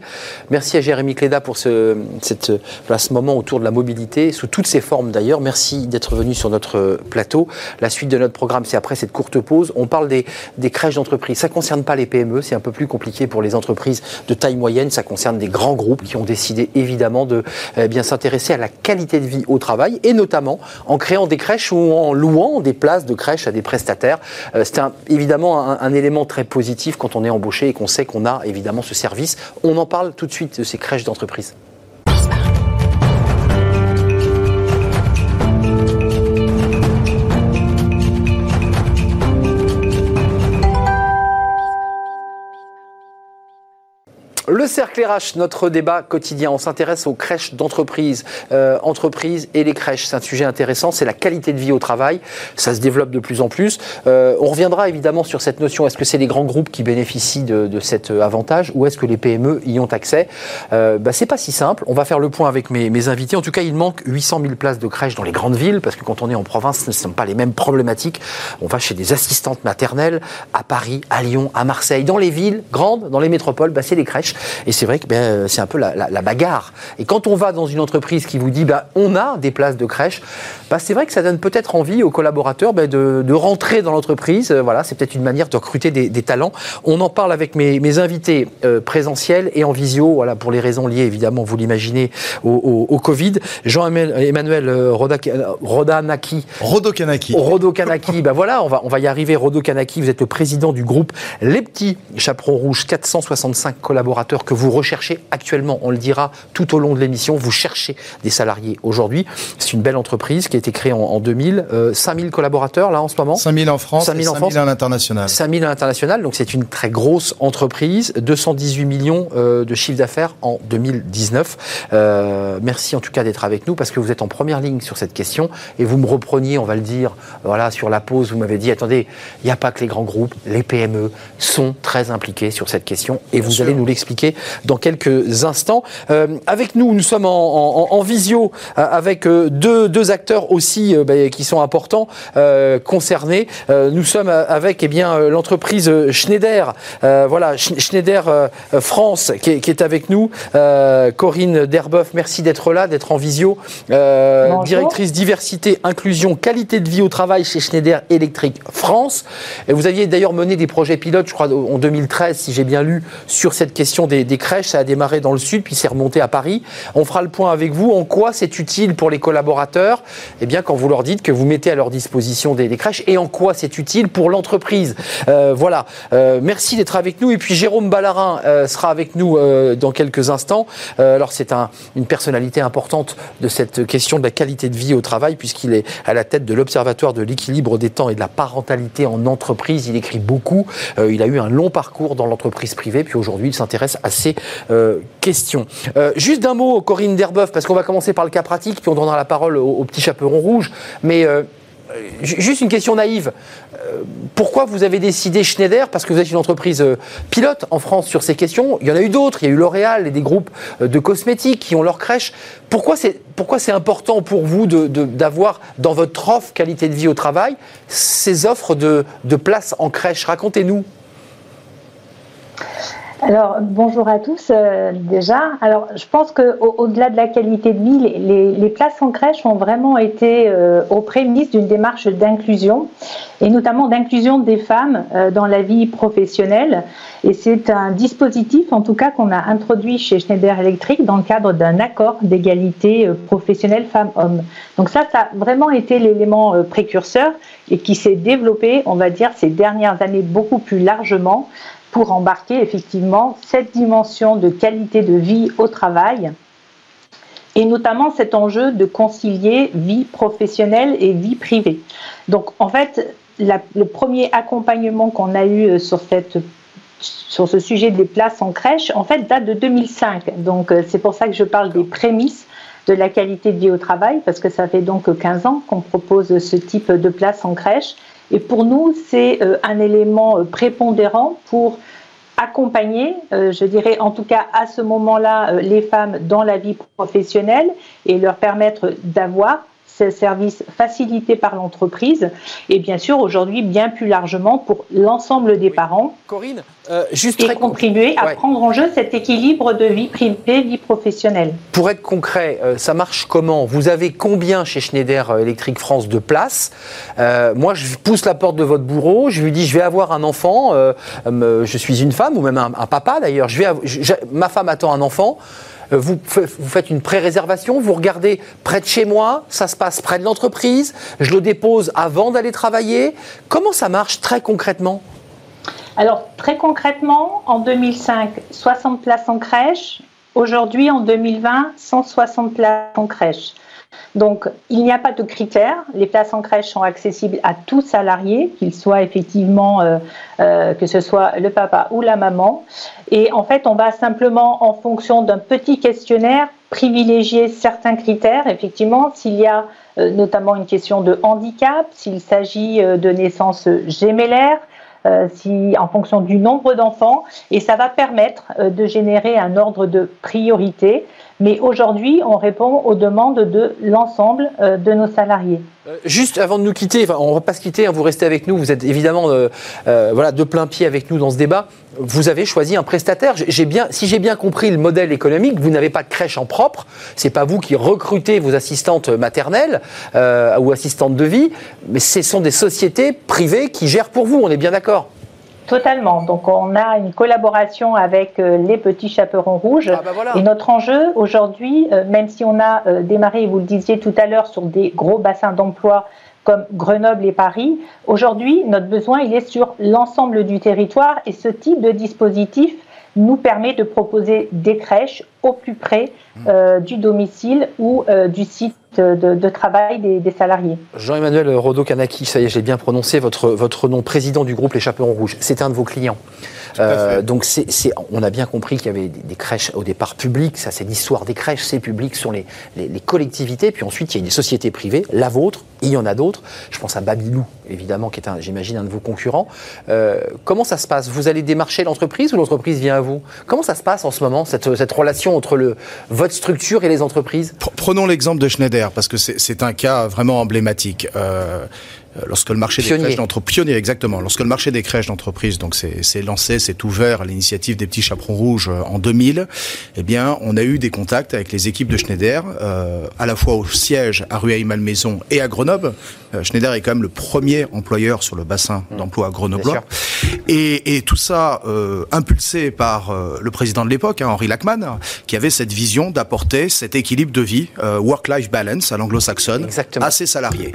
Speaker 1: Merci à Jérémy Cléda pour ce, cette, voilà, ce moment autour de la mobilité, sous toutes ses formes d'ailleurs. Merci d'être venu sur notre plateau. La suite de notre programme, c'est après cette courte pause. On parle des, des crèches d'entreprise. Ça ne concerne pas les PME, c'est un peu plus compliqué pour les entreprises de taille moyenne. Ça concerne des grands groupes qui ont décidé évidemment de eh bien s'intéresser à la qualité de vie au travail et notamment en créant des crèches ou en louant des places de crèche à des prestataires. Euh, c'est un- évidemment un, élément très positif quand on est embauché et qu'on sait qu'on a évidemment ce service. On en parle tout de suite de ces crèches d'entreprise. Le cercle RH, notre débat quotidien, on s'intéresse aux crèches d'entreprise, euh, entreprises et les crèches. C'est un sujet intéressant, c'est la qualité de vie au travail. Ça se développe de plus en plus. Euh, on reviendra évidemment sur cette notion. Est-ce que c'est les grands groupes qui bénéficient de, cet euh, avantage ou est-ce que les PME y ont accès? Euh, bah, C'est pas si simple. On va faire le point avec mes, mes invités. En tout cas, il manque 800 000 places de crèches dans les grandes villes parce que quand on est en province, ce ne sont pas les mêmes problématiques. On va chez des assistantes maternelles à Paris, à Lyon, à Marseille, dans les villes grandes, dans les métropoles, bah, c'est les crèches. Et c'est vrai que ben, c'est un peu la, la- la bagarre. Et quand on va dans une entreprise qui vous dit bah, on a des places de crèche, bah, c'est vrai que ça donne peut-être envie aux collaborateurs de, de rentrer dans l'entreprise. Euh, Voilà, c'est peut-être une manière de recruter des, des talents. On en parle avec mes, mes invités euh, présentiels et en visio, voilà, pour les raisons liées évidemment, vous l'imaginez, au, au- au Covid. Jean-Emmanuel euh, euh, Rodanaki,
Speaker 7: Rodo Kanaki.
Speaker 1: Rodo Kanaki, ben voilà, on va, on va y arriver. Rodo Kanaki, vous êtes le président du groupe Les Petits Chaperons Rouges, 465 collaborateurs que vous recherchez actuellement. On le dira tout au long de l'émission. Vous cherchez des salariés aujourd'hui. C'est une belle entreprise qui a été créée en, en 2000. Euh, 5000 collaborateurs là en ce moment.
Speaker 7: 5000 en France
Speaker 1: 5000
Speaker 7: et
Speaker 1: en
Speaker 7: 5000
Speaker 1: France.
Speaker 7: à l'international.
Speaker 1: 5000 à l'international, donc c'est une très grosse entreprise, 218 millions euh, de chiffre d'affaires en 2019. Euh, merci en tout cas d'être avec nous parce que vous êtes en première ligne sur cette question et vous me repreniez, on va le dire, voilà, sur la pause, vous m'avez dit, attendez, il n'y a pas que les grands groupes, les PME sont très impliqués sur cette question et vous
Speaker 7: sûr.
Speaker 1: allez nous l'expliquer dans quelques instants. Euh, avec nous, nous sommes en, en- en visio euh, avec euh, deux, deux acteurs aussi bah, qui sont importants euh, concernés. Euh, nous sommes avec eh bien l'entreprise Schneider, voilà Sch- Schneider France qui est, qui est avec nous. Corinne Derboeuf, merci d'être là, d'être en visio. Directrice diversité, inclusion, qualité de vie au travail chez Schneider Electric France. Et vous aviez d'ailleurs mené des projets pilotes, je crois, en 2013, si j'ai bien lu, sur cette question des, crèches. Ça a démarré dans le sud, puis c'est remonté à Paris. On fera le point avec vous. En quoi c'est utile pour les collaborateurs? Eh bien, quand vous leur dites que vous mettez à leur disposition des, crèches, et en quoi c'est utile pour l'entreprise. Euh, voilà. Euh, merci d'être avec nous. Et puis Jérôme Ballarin euh, sera avec nous dans quelques instants. Alors, c'est un- une personnalité importante de cette question de la qualité de vie au travail, puisqu'il est à la tête de l'Observatoire de l'équilibre des temps et de la parentalité en entreprise. Il écrit beaucoup. Il a eu un long parcours dans l'entreprise privée, puis aujourd'hui, il s'intéresse à ces euh, questions. Euh, juste d'un mot, Corinne Derboeuf, parce qu'on va commencer par le cas pratique, puis on donnera la parole au, au petit chaperon rouge. Mais euh, Ju- Juste une question naïve. Pourquoi vous avez décidé Schneider? Parce que vous êtes une entreprise pilote en France sur ces questions. Il y en a eu d'autres. Il y a eu L'Oréal et des groupes de cosmétiques qui ont leur crèche. Pourquoi c'est pourquoi c'est important pour vous d'avoir dans votre offre qualité de vie au travail ces offres de, de places en crèche? Racontez-nous.
Speaker 7: Alors, bonjour à tous euh, déjà. Alors, je pense qu'au-delà de la qualité de vie, les, places en crèche ont vraiment été euh, aux prémices d'une démarche d'inclusion, et notamment d'inclusion des femmes euh, dans la vie professionnelle. Et c'est un dispositif, en tout cas, qu'on a introduit chez Schneider Electric dans le cadre d'un accord d'égalité professionnelle femmes-hommes. Donc ça, ça a vraiment été l'élément précurseur et qui s'est développé, on va dire, ces dernières années beaucoup plus largement pour embarquer effectivement cette dimension de qualité de vie au travail et notamment cet enjeu de concilier vie professionnelle et vie privée. Donc en fait, le premier accompagnement qu'on a eu euh, sur cette sur ce sujet des places en crèche, en fait, date de 2005. Donc, euh, c'est pour ça que je parle des prémices de la qualité de vie au travail, parce que ça fait donc 15 ans qu'on propose ce type de places en crèche. Et pour nous, c'est euh, un élément prépondérant pour accompagner, euh, je dirais en tout cas à ce moment-là, euh, les femmes dans la vie professionnelle et leur permettre d'avoir services facilités par l'entreprise et bien sûr aujourd'hui bien plus largement pour l'ensemble des parents.
Speaker 1: Corinne, euh, juste
Speaker 7: et contribuer à prendre en jeu cet équilibre de vie privée, vie professionnelle.
Speaker 1: Pour être concret, euh, ça marche comment? Vous avez combien chez Schneider euh, Electric France de places Moi, je pousse la porte de votre bureau, je lui dis je vais avoir un enfant, je suis une femme ou même un, papa d'ailleurs. Je vais, ma femme attend un enfant. Euh, vous, faites une pré-réservation, vous regardez près de chez moi, ça se passe près de l'entreprise, je le dépose avant d'aller travailler. Comment ça marche très concrètement?
Speaker 7: Alors, très concrètement, en 2005, 60 places en crèche. Aujourd'hui, en 2020, 160 places en crèche. Donc, il n'y a pas de critères. Les places en crèche sont accessibles à tout salarié, qu'il soit effectivement, euh, euh, que ce soit le papa ou la maman. Et en fait, on va simplement, en fonction d'un petit questionnaire, privilégier certains critères. Effectivement, s'il y a euh, notamment une question de handicap, s'il s'agit de naissance gémellaire, si, en fonction du nombre d'enfants, et ça va permettre de générer un ordre de priorité mais aujourd'hui, on répond aux demandes de l'ensemble euh, de nos salariés.
Speaker 1: Euh, juste avant de nous quitter, enfin, on ne va pas se quitter, hein, vous restez avec nous, vous êtes évidemment euh, voilà, de plein pied avec nous dans ce débat. Vous avez choisi un prestataire. Bien, si j'ai bien compris le modèle économique, vous n'avez pas de crèche en propre. C'est pas vous qui recrutez vos assistantes maternelles ou assistantes de vie, mais ce sont des sociétés privées qui gèrent pour vous. On est bien d'accord
Speaker 7: Totalement. Donc on a une collaboration avec euh, les petits chaperons rouges. Ah, bah et notre enjeu aujourd'hui, euh, même si on a euh, démarré, vous le disiez tout à l'heure, sur des gros bassins d'emploi comme Grenoble et Paris, aujourd'hui notre besoin il est sur l'ensemble du territoire et ce type de dispositif nous permet de proposer des crèches au plus près mmh. du domicile ou du site de, travail des, salariés.
Speaker 1: Jean-Emmanuel Rodo-Kanaki, ça y est, j'ai bien prononcé votre, votre nom, président du groupe Les Chaperons Rouges. C'est un de vos clients. Euh, donc c'est, on a bien compris qu'il y avait des, crèches au départ publiques, ça c'est l'histoire des crèches, c'est public, sur les, les, collectivités, puis ensuite il y a des sociétés privées, la vôtre, il y en a d'autres, je pense à Babylou évidemment, qui est un, j'imagine un de vos concurrents. Euh, comment ça se passe? Vous allez démarcher l'entreprise ou l'entreprise vient à vous? Comment ça se passe en ce moment, cette, cette relation entre le, votre structure et les entreprises?
Speaker 8: Prenons l'exemple de Schneider, parce que c'est, un cas vraiment emblématique. Euh, lorsque le marché des crèches d'entreprise, pionnier exactement, lorsque le marché des crèches d'entreprise donc c'est lancé, c'est ouvert à l'initiative des petits chaperons rouges euh, en 2000, eh bien on a eu des contacts avec les équipes de Schneider, euh, à la fois au siège à Rueil-Malmaison et à Grenoble. Euh, Schneider est quand même le premier employeur sur le bassin mmh. d'emploi grenoblois. Et, et, tout ça euh, impulsé par le président de l'époque, hein, Henri Lachman, qui avait cette vision d'apporter cet équilibre de vie, work-life balance à l'anglo-saxonne, à ses salariés.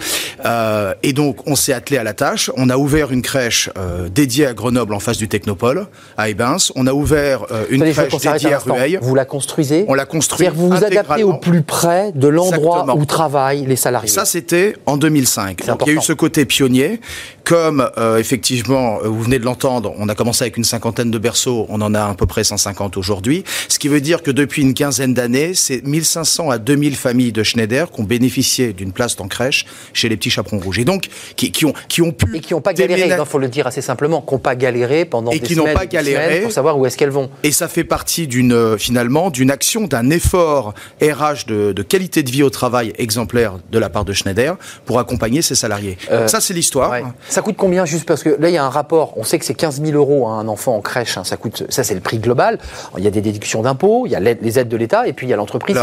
Speaker 8: et donc on s'est attelé à la tâche. On a ouvert une crèche euh, dédiée à Grenoble en face du Technopole, à Ebens. On a ouvert euh, une crèche dédiée à Rueil.
Speaker 1: Vous la construisez
Speaker 8: On la construit.
Speaker 1: vous vous adaptez au plus près de l'endroit où travaillent les salariés.
Speaker 8: Ça, c'était en 2005. Donc, il y a eu ce côté pionnier. Comme euh, effectivement, vous venez de l'entendre, on a commencé avec une cinquantaine de berceaux, on en a à peu près 150 aujourd'hui. Ce qui veut dire que depuis une quinzaine d'années, c'est 1500 à 2000 familles de Schneider qui ont bénéficié d'une place en crèche chez les petits chaperons rouges. Et donc, qui, ont, qui ont pu.
Speaker 1: Et qui n'ont pas galéré, il faut le dire assez simplement, qui n'ont pas galéré pendant et des qui semaines, pas galéré pour savoir où est-ce qu'elles vont.
Speaker 8: Et ça fait partie d'une, euh, finalement, d'une action, d'un effort RH de, de, qualité de vie au travail exemplaire de la part de Schneider pour accompagner ses salariés. ça, c'est l'histoire.
Speaker 1: Ça coûte combien juste parce que là, il y a un rapport. On sait que c'est 15 000 euros hein, un enfant en crèche. Hein, ça coûte. Ça, c'est le prix global. Il y a des déductions d'impôts, il y a les aides de l'État, et puis il y a l'entreprise.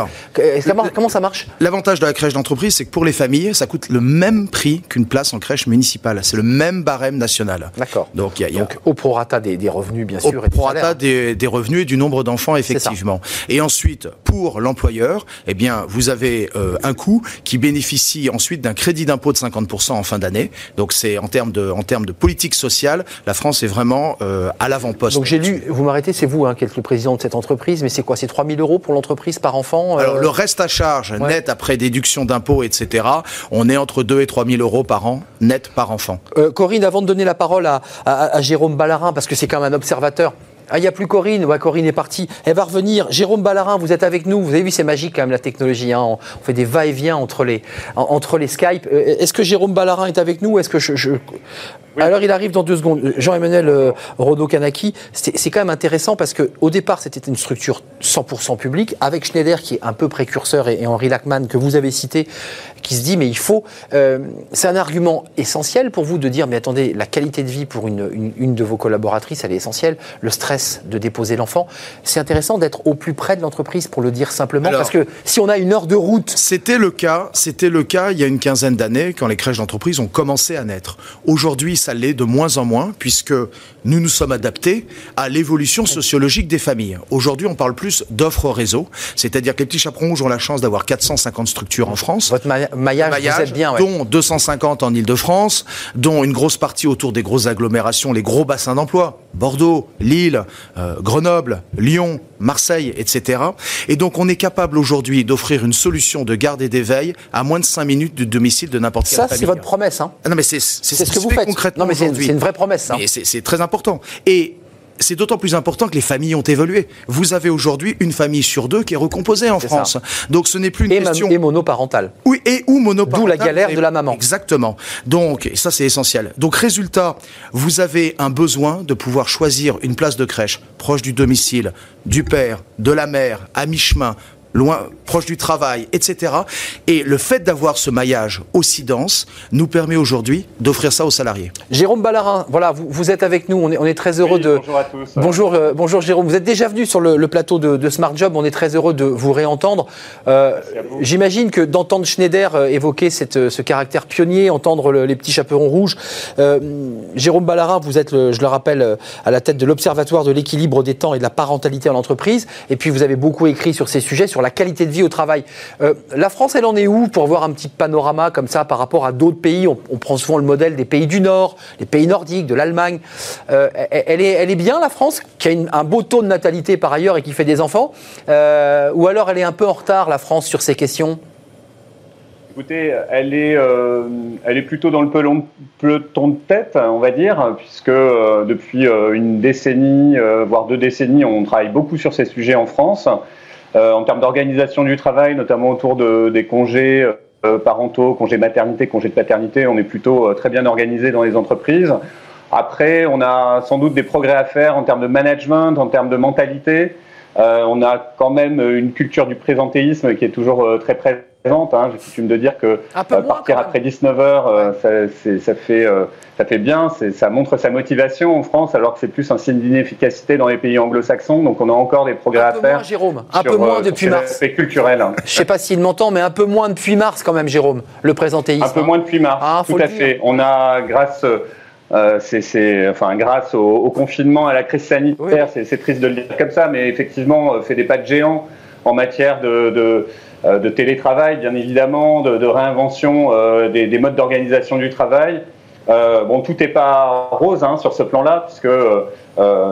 Speaker 1: Comment ça marche?
Speaker 8: L'avantage de la crèche d'entreprise, c'est que pour les familles, ça coûte le même prix qu'une place en crèche municipale. C'est le même barème national.
Speaker 1: D'accord. Donc, il y a, au prorata des, des, revenus, bien sûr. Au
Speaker 8: prorata des, des, revenus et du nombre d'enfants, effectivement. Et ensuite, pour l'employeur, eh bien, vous avez euh, un coût qui bénéficie ensuite d'un crédit d'impôt de 50% en fin d'année. Donc, c'est en termes de, en termes de politique sociale, la France est vraiment euh, à l'avant-poste.
Speaker 1: Donc, j'ai lu, vous m'arrêtez, c'est vous hein, qui êtes le président de cette entreprise, mais c'est quoi C'est 3 000 euros pour l'entreprise par enfant
Speaker 8: euh Alors, le reste à charge, net après déduction d'impôts, etc., on est entre 2 et 3 000 euros par an, net par enfant.
Speaker 1: Corinne, avant de donner la parole à, à Jérôme Ballarin, parce que c'est quand même un observateur, ah, il n'y a plus Corinne. Ouais, Corinne est partie. Elle va revenir. Jérôme Ballarin, vous êtes avec nous. Vous avez vu, c'est magique quand même la technologie. Hein. On fait des va-et-vient entre les, entre les Skype. Euh, est-ce que Jérôme Ballarin est avec nous? Est-ce que je, Alors, il arrive dans deux secondes. Jean-Emmanuel euh, Rodo-Kanaki, c'est quand même intéressant parce qu'au départ, c'était une structure 100% publique avec Schneider qui est un peu précurseur et, Henri Lachman que vous avez cité qui se dit mais il faut. Euh, c'est un argument essentiel pour vous de dire mais attendez, la qualité de vie pour une, une de vos collaboratrices, elle est essentielle. Le stress de déposer l'enfant. C'est intéressant d'être au plus près de l'entreprise pour le dire simplement, parce que si on a une heure de route.
Speaker 8: C'était le cas, c'était le cas il y a une quinzaine d'années quand les crèches d'entreprise ont commencé à naître. Aujourd'hui, ça l'est de moins en moins puisque nous nous sommes adaptés à l'évolution sociologique des familles. Aujourd'hui, on parle plus d'offres réseau, c'est-à-dire que les petits chaperons rouges ont la chance d'avoir 450 structures en France.
Speaker 1: Votre maillage, vous êtes bien,
Speaker 8: dont 250 en Ile-de-France, dont une grosse partie autour des grosses agglomérations, les gros bassins d'emploi, Bordeaux, Lille, euh, Grenoble, Lyon, Marseille, etc. Et donc on est capable aujourd'hui d'offrir une solution de garde et d'éveil à moins de 5 minutes du domicile de n'importe quelle
Speaker 1: famille. Ça, c'est votre promesse. Hein
Speaker 8: ah non, mais c'est ce, que vous faites concrètement.
Speaker 1: Non, mais c'est une vraie promesse. Hein.
Speaker 8: C'est très important. Et c'est d'autant plus important que les familles ont évolué. Vous avez aujourd'hui une famille sur deux qui est recomposée en France. Donc ce n'est plus une
Speaker 1: et
Speaker 8: question...
Speaker 1: Et monoparentale.
Speaker 8: Oui, et ou monoparentale.
Speaker 1: D'où la galère de la maman.
Speaker 8: Exactement. Donc, ça c'est essentiel. Donc résultat, vous avez un besoin de pouvoir choisir une place de crèche proche du domicile, du père, de la mère, à mi-chemin, loin, proche du travail, etc. Et le fait d'avoir ce maillage aussi dense nous permet aujourd'hui d'offrir ça aux salariés.
Speaker 1: Jérôme Ballarin, voilà, vous, vous êtes avec nous, on est, on est très heureux de...
Speaker 9: Bonjour à tous.
Speaker 1: Bonjour, euh, bonjour Jérôme, vous êtes déjà venu sur le, plateau de, Smart Job, on est très heureux de vous réentendre. Euh, j'imagine que d'entendre Schneider euh, évoquer cette, ce caractère pionnier, entendre les petits chaperons rouges, Jérôme Ballarin, vous êtes, je le rappelle, à la tête de l'Observatoire de l'équilibre des temps et de la parentalité en entreprise, et puis vous avez beaucoup écrit sur ces sujets, sur la qualité de vie au travail. Euh, la France, elle en est où pour voir un petit panorama comme ça par rapport à d'autres pays? On, prend souvent le modèle des pays du Nord, les pays nordiques, de l'Allemagne. Euh, elle, est, elle est bien, la France, qui a un beau taux de natalité par ailleurs et qui fait des enfants? Euh, Ou alors elle est un peu en retard, la France, sur ces questions?
Speaker 9: Écoutez, elle est, elle est plutôt dans le peloton de tête, on va dire, puisque depuis une décennie, voire deux décennies, on travaille beaucoup sur ces sujets en France. Euh, en termes d'organisation du travail, notamment autour de, des congés euh, parentaux, congés maternité, congés de paternité, on est plutôt euh, très bien organisé dans les entreprises. Après, on a sans doute des progrès à faire en termes de management, en termes de mentalité. On a quand même une culture du présentéisme qui est toujours très présente Hein. J'ai coutume de dire que
Speaker 1: euh,
Speaker 9: partir après 19 heures, euh, ça, ça, fait, euh, ça fait bien, ça montre sa motivation en France, alors que c'est plus un signe d'inefficacité dans les pays anglo-saxons. Donc on a encore des progrès
Speaker 1: à
Speaker 9: faire.
Speaker 1: Moins, Jérôme, un peu moins depuis mars.
Speaker 9: C'est culturel. Hein.
Speaker 1: Je sais pas s'il m'entend, mais un peu moins depuis mars quand même, Jérôme, le présentéisme.
Speaker 9: Un peu moins depuis mars, ah, tout à fait. On a, grâce... Euh, c'est, enfin, grâce au, confinement, à la crise sanitaire, c'est, triste de le dire comme ça, mais effectivement, fait des pas de géant en matière de, de de télétravail, bien évidemment, de, réinvention euh, des, modes d'organisation du travail. Euh, bon, tout n'est pas rose hein, sur ce plan-là, puisque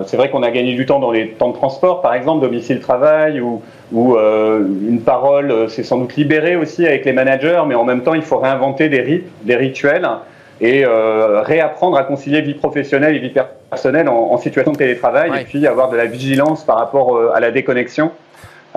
Speaker 9: c'est vrai qu'on a gagné du temps dans les temps de transport, par exemple, domicile-travail, ou, une parole s'est sans doute libérée aussi avec les managers, mais en même temps, il faut réinventer des rites, des rituels, et réapprendre à concilier vie professionnelle et vie personnelle en, situation de télétravail, et puis avoir de la vigilance par rapport à la déconnexion.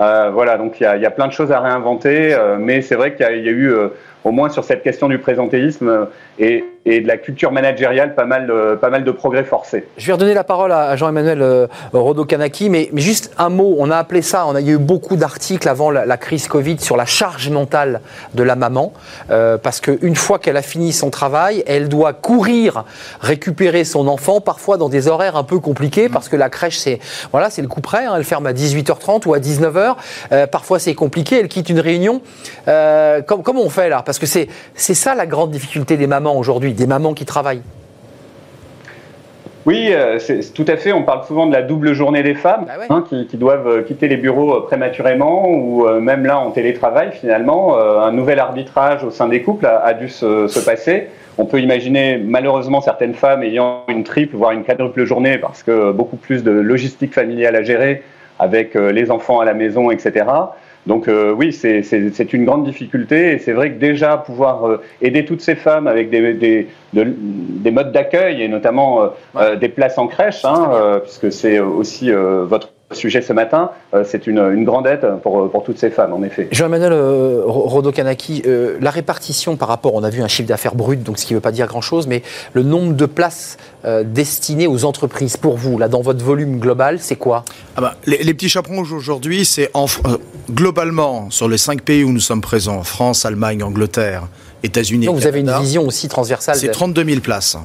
Speaker 9: Euh, voilà, donc il y a, plein de choses à réinventer, euh, mais c'est vrai qu'il y, a eu, euh, au moins sur cette question du présentéisme et, et de la culture managériale, pas mal, de, pas mal de progrès forcés.
Speaker 1: Je vais redonner la parole à Jean-Emmanuel euh, Rodo-Kanaki, mais, mais, juste un mot, on a appelé ça, on a, eu beaucoup d'articles avant la, crise Covid sur la charge mentale de la maman, euh, parce qu'une fois qu'elle a fini son travail, elle doit courir récupérer son enfant, parfois dans des horaires un peu compliqués, parce que la crèche, c'est voilà, le coup près, hein, elle ferme à 18h30 ou à 19h, euh, parfois c'est compliqué, elle quitte une réunion. Euh, comment on fait là? Parce que c'est ça la grande difficulté des mamans aujourd'hui, des mamans qui travaillent.
Speaker 9: Oui, euh, c'est tout à fait. On parle souvent de la double journée des femmes bah ouais. hein, qui, qui, doivent euh, quitter les bureaux euh, prématurément ou même là en télétravail finalement. Un nouvel arbitrage au sein des couples a, a dû se, se, passer. On peut imaginer malheureusement certaines femmes ayant une triple voire une quadruple journée parce que beaucoup plus de logistique familiale à gérer avec les enfants à la maison, etc. Donc euh, oui, c'est une grande difficulté et c'est vrai que déjà pouvoir euh, aider toutes ces femmes avec des, des, de, des modes d'accueil et notamment euh, ouais. des places en crèche, hein, puisque c'est aussi votre sujet ce matin, euh, c'est une, une, grande aide pour, pour, toutes ces femmes, en effet.
Speaker 1: Jean-Emmanuel euh, Rodokanaki, euh, la répartition par rapport, on a vu un chiffre d'affaires brut, donc ce qui ne veut pas dire grand-chose, mais le nombre de places euh, destinées aux entreprises pour vous, là, dans votre volume global, c'est quoi?
Speaker 8: Ah bah, les, les, petits chaperons aujourd'hui, c'est en, globalement, sur les cinq pays où nous sommes présents, France, Allemagne, Angleterre, États-Unis.
Speaker 1: Donc vous avez une vision aussi transversale.
Speaker 8: C'est 32 000 places.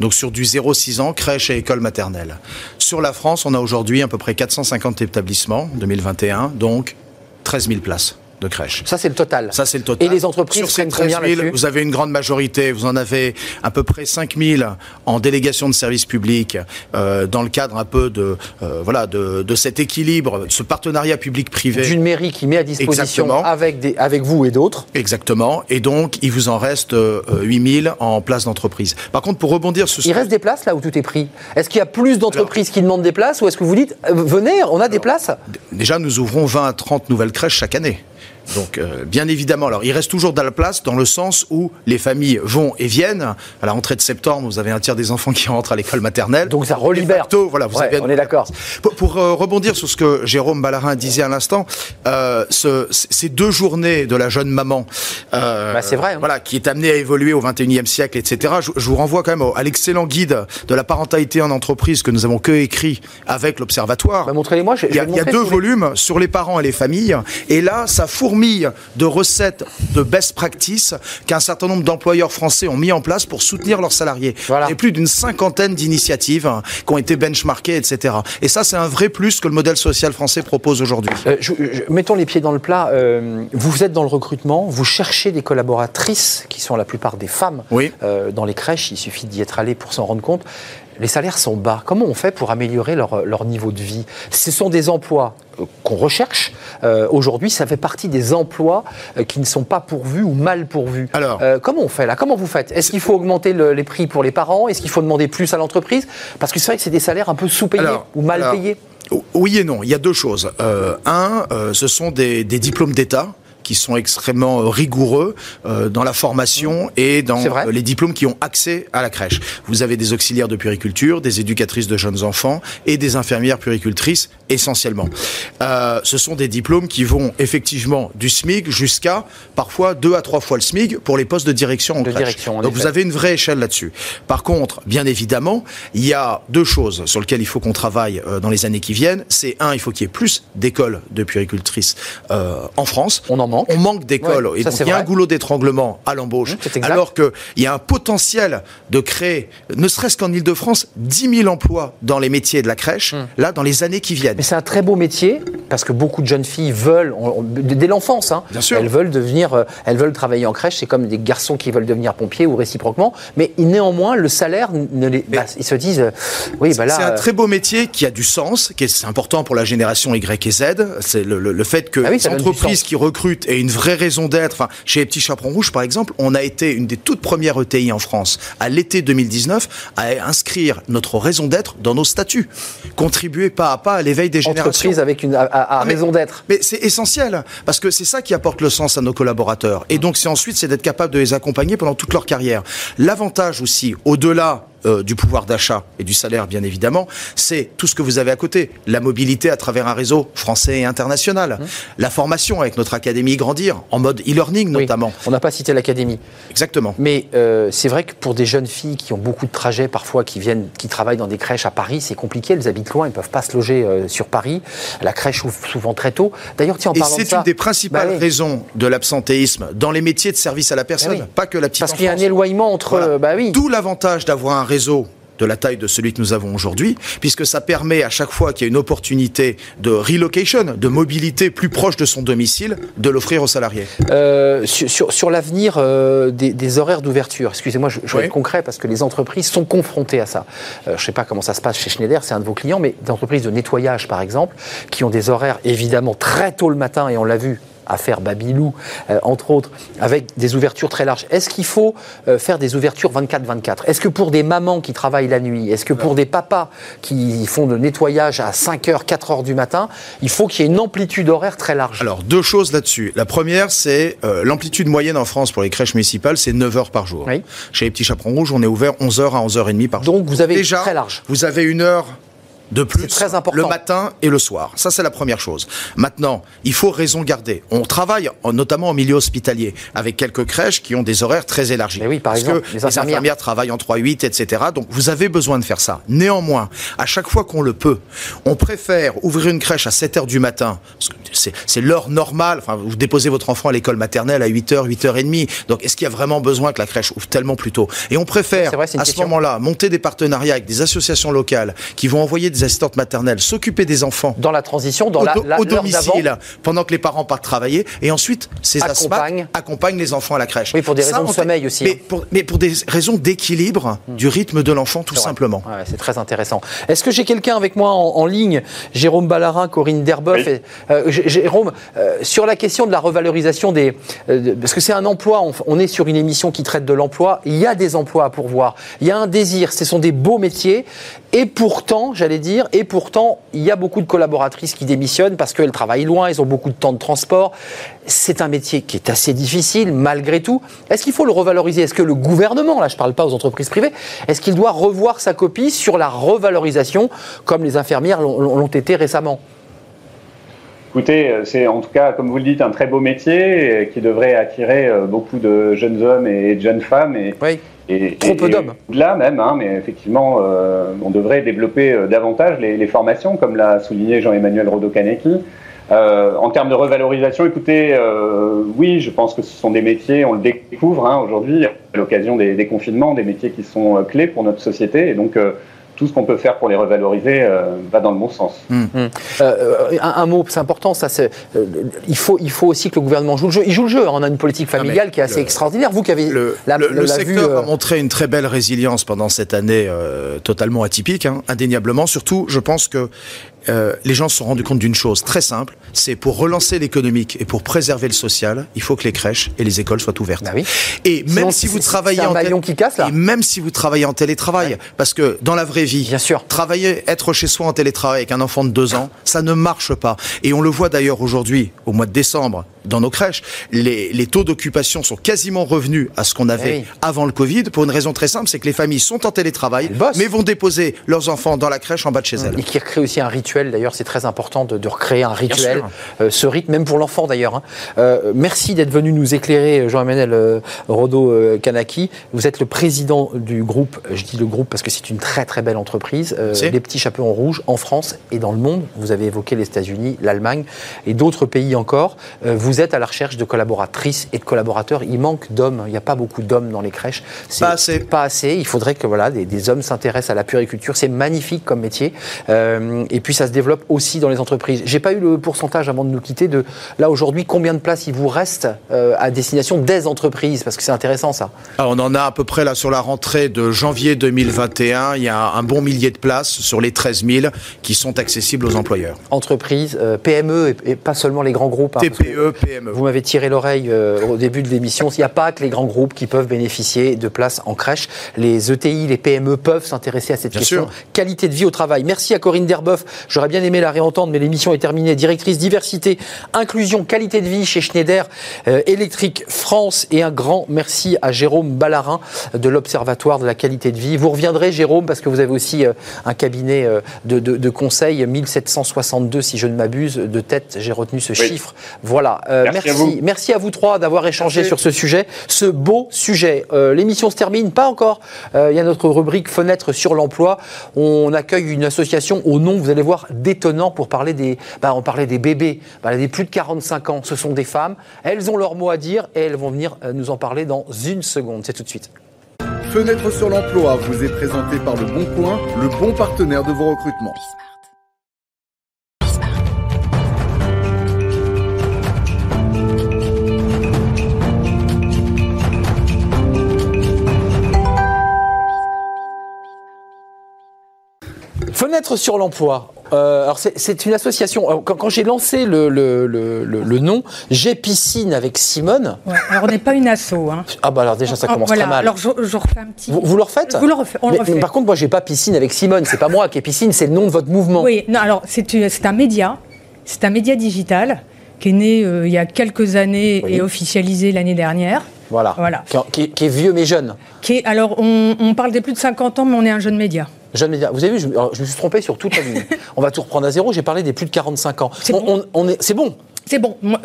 Speaker 8: Donc sur du 0-6 ans, crèche et école maternelle. Sur la France, on a aujourd'hui à peu près 450 établissements, 2021, donc 13 000 places de crèche.
Speaker 1: Ça, c'est le total.
Speaker 8: Ça, c'est le total.
Speaker 1: Et les entreprises
Speaker 8: Sur ces 13 000, vous avez une grande majorité. Vous en avez à peu près 5 000 en délégation de services publics, euh, dans le cadre un peu de, euh, voilà, de, de, cet équilibre, ce partenariat public-privé.
Speaker 1: D'une mairie qui met à disposition avec, des, avec vous et d'autres.
Speaker 8: Exactement. Et donc, il vous en reste euh, 8 000 en place d'entreprise. Par contre, pour rebondir sur...
Speaker 1: Il reste des places là où tout est pris. Est-ce qu'il y a plus d'entreprises qui demandent des places ou est-ce que vous dites, euh, venez, on a alors, des places
Speaker 8: Déjà, nous ouvrons 20 à 30 nouvelles crèches chaque année. Donc, euh, bien évidemment, alors il reste toujours de la place dans le sens où les familles vont et viennent. À la rentrée de septembre, vous avez un tiers des enfants qui rentrent à l'école maternelle.
Speaker 1: Donc ça relibère.
Speaker 8: Facto, voilà, vous
Speaker 1: ouais,
Speaker 8: avez...
Speaker 1: On est d'accord.
Speaker 8: Pour, pour euh, rebondir sur ce que Jérôme Ballarin disait à l'instant, euh, ce, ces deux journées de la jeune maman,
Speaker 1: bah, c'est vrai, hein.
Speaker 8: voilà, qui est amenée à évoluer au 21e siècle, etc. Je, je vous renvoie quand même au, à l'excellent guide de la parentalité en entreprise que nous avons que écrit avec l'Observatoire.
Speaker 1: Bah, Montrez-les-moi.
Speaker 8: Il y a, il y a deux volumes sur les parents et les familles, et là, ça fourmille de recettes de best practice qu'un certain nombre d'employeurs français ont mis en place pour soutenir leurs salariés. Voilà. Et plus d'une cinquantaine d'initiatives hein, qui ont été benchmarkées, etc. Et ça, c'est un vrai plus que le modèle social français propose aujourd'hui.
Speaker 1: Euh, mettons les pieds dans le plat. Euh, vous êtes dans le recrutement, vous cherchez des collaboratrices qui sont la plupart des femmes
Speaker 8: oui.
Speaker 1: euh, dans les crèches. Il suffit d'y être allé pour s'en rendre compte les salaires sont bas. Comment on fait pour améliorer leur, leur niveau de vie? Ce sont des emplois qu'on recherche. Euh, Aujourd'hui, ça fait partie des emplois euh, qui ne sont pas pourvus ou mal pourvus.
Speaker 8: Alors,
Speaker 1: euh, comment on fait là? Comment vous faites? Est-ce qu'il faut augmenter le, les prix pour les parents? Est-ce qu'il faut demander plus à l'entreprise? Parce que c'est vrai que c'est des salaires un peu sous-payés ou mal
Speaker 8: alors,
Speaker 1: payés.
Speaker 8: Oui et non. Il y a deux choses. Euh, un, ce sont des, des diplômes d'État qui sont extrêmement rigoureux euh, dans la formation et dans euh, les diplômes qui ont accès à la crèche. Vous avez des auxiliaires de puriculture, des éducatrices de jeunes enfants et des infirmières puricultrices essentiellement. Euh, ce sont des diplômes qui vont effectivement du SMIC jusqu'à parfois deux à trois fois le SMIC pour les postes de direction en
Speaker 1: de
Speaker 8: crèche.
Speaker 1: Direction, en
Speaker 8: Donc
Speaker 1: effet.
Speaker 8: vous avez une vraie échelle là-dessus. Par contre, bien évidemment, il y a deux choses sur lesquelles il faut qu'on travaille euh, dans les années qui viennent. C'est un, il faut qu'il y ait plus d'écoles de puricultrices euh, en France.
Speaker 1: On en manque.
Speaker 8: On manque d'écoles.
Speaker 1: Ouais,
Speaker 8: et donc, il y a un goulot d'étranglement à l'embauche.
Speaker 1: Mmh,
Speaker 8: alors qu'il y a un potentiel de créer, ne serait-ce qu'en Ile-de-France, 10 000 emplois dans les métiers de la crèche, mmh. là, dans les années qui viennent.
Speaker 1: Mais c'est un très beau métier, parce que beaucoup de jeunes filles veulent, on, dès l'enfance, hein, elles veulent devenir, euh, elles veulent travailler en crèche. C'est comme des garçons qui veulent devenir pompiers ou réciproquement. Mais néanmoins, le salaire, ne les, bah, ils se disent, euh, oui, bah là.
Speaker 8: C'est un très beau métier qui a du sens, qui est important pour la génération Y et Z. C'est le, le, le, fait que
Speaker 1: ah oui,
Speaker 8: les entreprises qui recrutent aient une vraie raison d'être. Enfin, chez les petits chaperons rouges, par exemple, on a été une des toutes premières ETI en France à l'été 2019 à inscrire notre raison d'être dans nos statuts, contribuer pas à pas à l'éveil des générations.
Speaker 1: Entreprise avec une à, à
Speaker 8: mais,
Speaker 1: raison d'être.
Speaker 8: Mais c'est essentiel parce que c'est ça qui apporte le sens à nos collaborateurs. Et donc c'est ensuite c'est d'être capable de les accompagner pendant toute leur carrière. L'avantage aussi, au-delà euh, du pouvoir d'achat et du salaire, bien évidemment, c'est tout ce que vous avez à côté. La mobilité à travers un réseau français et international. Mmh. La formation avec notre académie Grandir, en mode e-learning notamment.
Speaker 1: On n'a pas cité l'académie.
Speaker 8: Exactement.
Speaker 1: Mais euh, c'est vrai que pour des jeunes filles qui ont beaucoup de trajets parfois, qui viennent, qui travaillent dans des crèches à Paris, c'est compliqué. Elles habitent loin, elles ne peuvent pas se loger euh, sur Paris. La crèche ouvre souvent très tôt.
Speaker 8: D'ailleurs, tiens, en parlant de ça... c'est une des principales bah raisons de l'absentéisme dans les métiers de service à la personne, bah pas que la petite
Speaker 1: Parce qu'il y a un éloignement entre...
Speaker 8: Bah oui. D'où l'avantage d'avoir un réseau de la taille de celui que nous avons aujourd'hui, puisque ça permet à chaque fois qu'il y a une opportunité de relocation, de mobilité plus proche de son domicile, de l'offrir aux salariés.
Speaker 1: Euh, sur, l'avenir euh, des, horaires d'ouverture, excusez-moi, je, je vais être concret parce que les entreprises sont confrontées à ça. Euh, je ne sais pas comment ça se passe chez Schneider, c'est un de vos clients, mais des entreprises de nettoyage par exemple, qui ont des horaires évidemment très tôt le matin, et on l'a vu affaire Babylou, euh, entre autres, avec des ouvertures très larges. Est-ce qu'il faut euh, faire des ouvertures 24-24 Est-ce que pour des mamans qui travaillent la nuit, est-ce que pour des papas qui font le nettoyage à 5h, 4h du matin, il faut qu'il y ait une amplitude horaire très large?
Speaker 8: Alors, deux choses là-dessus. La première, c'est euh, l'amplitude moyenne en France pour les crèches municipales, c'est 9 h par jour. Chez les petits chaperons rouges, on est ouvert 11h à 11h30 par jour.
Speaker 1: Donc, vous avez Déjà, très large.
Speaker 8: Vous avez une heure de plus très important. le matin et le soir. Ça, c'est la première chose. Maintenant, il faut raison garder. On travaille notamment en milieu hospitalier avec quelques crèches qui ont des horaires très élargis.
Speaker 1: Mais oui, par
Speaker 8: parce
Speaker 1: exemple,
Speaker 8: que les infirmières. travaillent en 3-8, etc. Donc, vous avez besoin de faire ça. Néanmoins, à chaque fois qu'on le peut, on préfère ouvrir une crèche à 7 heures du matin. C'est l'heure normale. Enfin, vous déposez votre enfant à l'école maternelle à 8 h 8 h 30. Donc, est-ce qu'il y a vraiment besoin que la crèche ouvre tellement plus tôt? Et on préfère, à ce moment-là, monter des partenariats avec des associations locales qui vont envoyer des assistantes maternelles, s'occuper des enfants.
Speaker 1: Dans la transition, dans
Speaker 8: au,
Speaker 1: la,
Speaker 8: au domicile, pendant que les parents partent travailler. Et ensuite, ces accompagnent, accompagnent les enfants à la crèche.
Speaker 1: Oui, pour des raisons de sommeil aussi.
Speaker 8: Mais, hein. pour, mais pour, des raisons d'équilibre hmm. du rythme de l'enfant, tout simplement.
Speaker 1: c'est très intéressant. Est-ce que j'ai quelqu'un avec moi en, ligne? Jérôme Ballarin, Corinne Derboff. Euh, Jérôme, euh, sur la question de la revalorisation des. Euh, parce que c'est un emploi, on, on, est sur une émission qui traite de l'emploi. Il y a des emplois à pourvoir. Il y a un désir. Ce sont des beaux métiers. Et pourtant, j'allais dire, et pourtant, il y a beaucoup de collaboratrices qui démissionnent parce qu'elles travaillent loin, elles ont beaucoup de temps de transport. C'est un métier qui est assez difficile, malgré tout. Est-ce qu'il faut le revaloriser? Est-ce que le gouvernement, là je ne parle pas aux entreprises privées, est-ce qu'il doit revoir sa copie sur la revalorisation, comme les infirmières l'ont été récemment?
Speaker 9: Écoutez, c'est en tout cas, comme vous le dites, un très beau métier qui devrait attirer euh, beaucoup de jeunes hommes et de jeunes femmes. Et,
Speaker 1: oui. Trop peu d'hommes.
Speaker 9: Là même, hein, mais effectivement, euh, on devrait développer euh, davantage les, formations, comme l'a souligné Jean-Emmanuel Rodokaneki. Euh, en termes de revalorisation, écoutez, oui, je pense que ce sont des métiers, on le découvre hein, aujourd'hui, à l'occasion des, des, confinements, des métiers qui sont clés pour notre société. Et donc, tout ce qu'on peut faire pour les revaloriser euh, va dans le bon sens.
Speaker 1: Hum. Hum. Euh, un, mot, c'est important, ça, c'est, euh, il, faut, il faut aussi que le gouvernement joue le jeu. Il joue le jeu. On a une politique familiale qui est assez extraordinaire. Vous qui avez
Speaker 8: le, la, le, secteur a montré une très belle résilience pendant cette année totalement atypique, hein, indéniablement. Surtout, je pense que euh, les gens se sont rendus compte d'une chose très simple, c'est pour relancer l'économique et pour préserver le social, il faut que les crèches et les écoles soient ouvertes.
Speaker 1: Bah oui.
Speaker 8: Et même si vous travaillez en
Speaker 1: qui casse, là.
Speaker 8: et même si vous travaillez en télétravail, parce que dans la vraie vie,
Speaker 1: Bien sûr.
Speaker 8: travailler, être chez soi en télétravail avec un enfant de deux ans, ça ne marche pas. Et on le voit d'ailleurs aujourd'hui, au mois de décembre, dans nos crèches, les, les taux d'occupation sont quasiment revenus à ce qu'on avait eh avant le Covid, pour une raison très simple, c'est que les familles sont en télétravail, mais vont déposer leurs enfants dans la crèche en bas de chez elles.
Speaker 1: Et qui recrée aussi un rituel, d'ailleurs, c'est très important de, de, recréer un rituel, euh, ce rythme, même pour l'enfant d'ailleurs. Hein. Euh, merci d'être venu nous éclairer, Jean-Emmanuel euh, Rodo-Kanaki. Vous êtes le président du groupe, je dis le groupe parce que c'est une très très belle entreprise, les petits chapeaux rouges en France et dans le monde. Vous avez évoqué les États-Unis, l'Allemagne et d'autres pays encore. vous vous êtes à la recherche de collaboratrices et de collaborateurs. Il manque d'hommes. Il n'y a pas beaucoup d'hommes dans les crèches.
Speaker 8: Pas assez.
Speaker 1: Pas assez. Il faudrait que voilà, des, hommes s'intéressent à la puriculture. C'est magnifique comme métier. Euh, et puis ça se développe aussi dans les entreprises. J'ai pas eu le pourcentage avant de nous quitter de là aujourd'hui combien de places il vous reste euh, à destination des entreprises? Parce que c'est intéressant ça.
Speaker 8: Ah, on en a à peu près là sur la rentrée de janvier 2021. Il y a un bon millier de places sur les 13 000 qui sont accessibles aux employeurs.
Speaker 1: Entreprises, euh, PME et, pas seulement les grands groupes.
Speaker 8: TPE, PME.
Speaker 1: Vous m'avez tiré l'oreille euh, au début de l'émission. Il n'y a pas que les grands groupes qui peuvent bénéficier de places en crèche. Les ETI, les PME peuvent s'intéresser à cette question. Qualité de vie au travail. Merci à Corinne Derboff. J'aurais bien aimé la réentendre, mais l'émission est terminée. Directrice diversité, inclusion, qualité de vie chez Schneider euh, Électrique France. Et un grand merci à Jérôme Ballarin de l'Observatoire de la qualité de vie. Vous reviendrez, Jérôme, parce que vous avez aussi euh, un cabinet de, de, de conseil, 1762 si je ne m'abuse, de tête. J'ai retenu ce chiffre. Voilà.
Speaker 9: Merci.
Speaker 1: merci. merci. à vous trois d'avoir échangé sur ce sujet, ce beau sujet. L'émission se termine, pas encore. Il y a notre rubrique Fenêtre sur l'emploi. On accueille une association au nom, vous allez voir, détonnant pour parler des, bah, on parlait des bébés, bah, des plus de 45 ans. Ce sont des femmes. Elles ont leur mot à dire et elles vont venir nous en parler dans une seconde. C'est tout de suite.
Speaker 4: Fenêtre sur l'emploi vous est présenté par Le Bon Coin, le bon partenaire de vos recrutements.
Speaker 1: Fenêtre sur l'emploi. Euh, alors c'est une association. Quand, quand j'ai lancé le, le, le, le nom, j'ai piscine avec Simone.
Speaker 10: Ouais, alors on n'est pas une asso. Hein.
Speaker 1: Ah bah alors déjà ça commence
Speaker 10: voilà,
Speaker 1: très mal.
Speaker 10: Alors je, je, refais un petit.
Speaker 1: Vous, vous le refaites?
Speaker 10: Vous le refait, on
Speaker 1: mais,
Speaker 10: le refait.
Speaker 1: mais par contre moi j'ai pas piscine avec Simone. C'est pas moi qui ai piscine, c'est le nom de votre mouvement.
Speaker 10: Oui, non, alors c'est un média. C'est un média digital qui est né euh, il y a quelques années
Speaker 1: Oui.
Speaker 10: et officialisé l'année dernière.
Speaker 1: Voilà.
Speaker 10: Voilà.
Speaker 1: Qui, qui- qui est vieux mais jeune.
Speaker 10: Qui est, alors on, on parle des plus de 50 ans, mais on est un jeune média.
Speaker 1: Jeune média. Vous avez vu, je, me suis trompé sur toute la ligne. On va tout reprendre à zéro. J'ai parlé des plus de 45 ans.
Speaker 10: C'est
Speaker 1: On-
Speaker 10: bon.
Speaker 1: on- on est- c'est bon.
Speaker 10: C'est bon. Nous,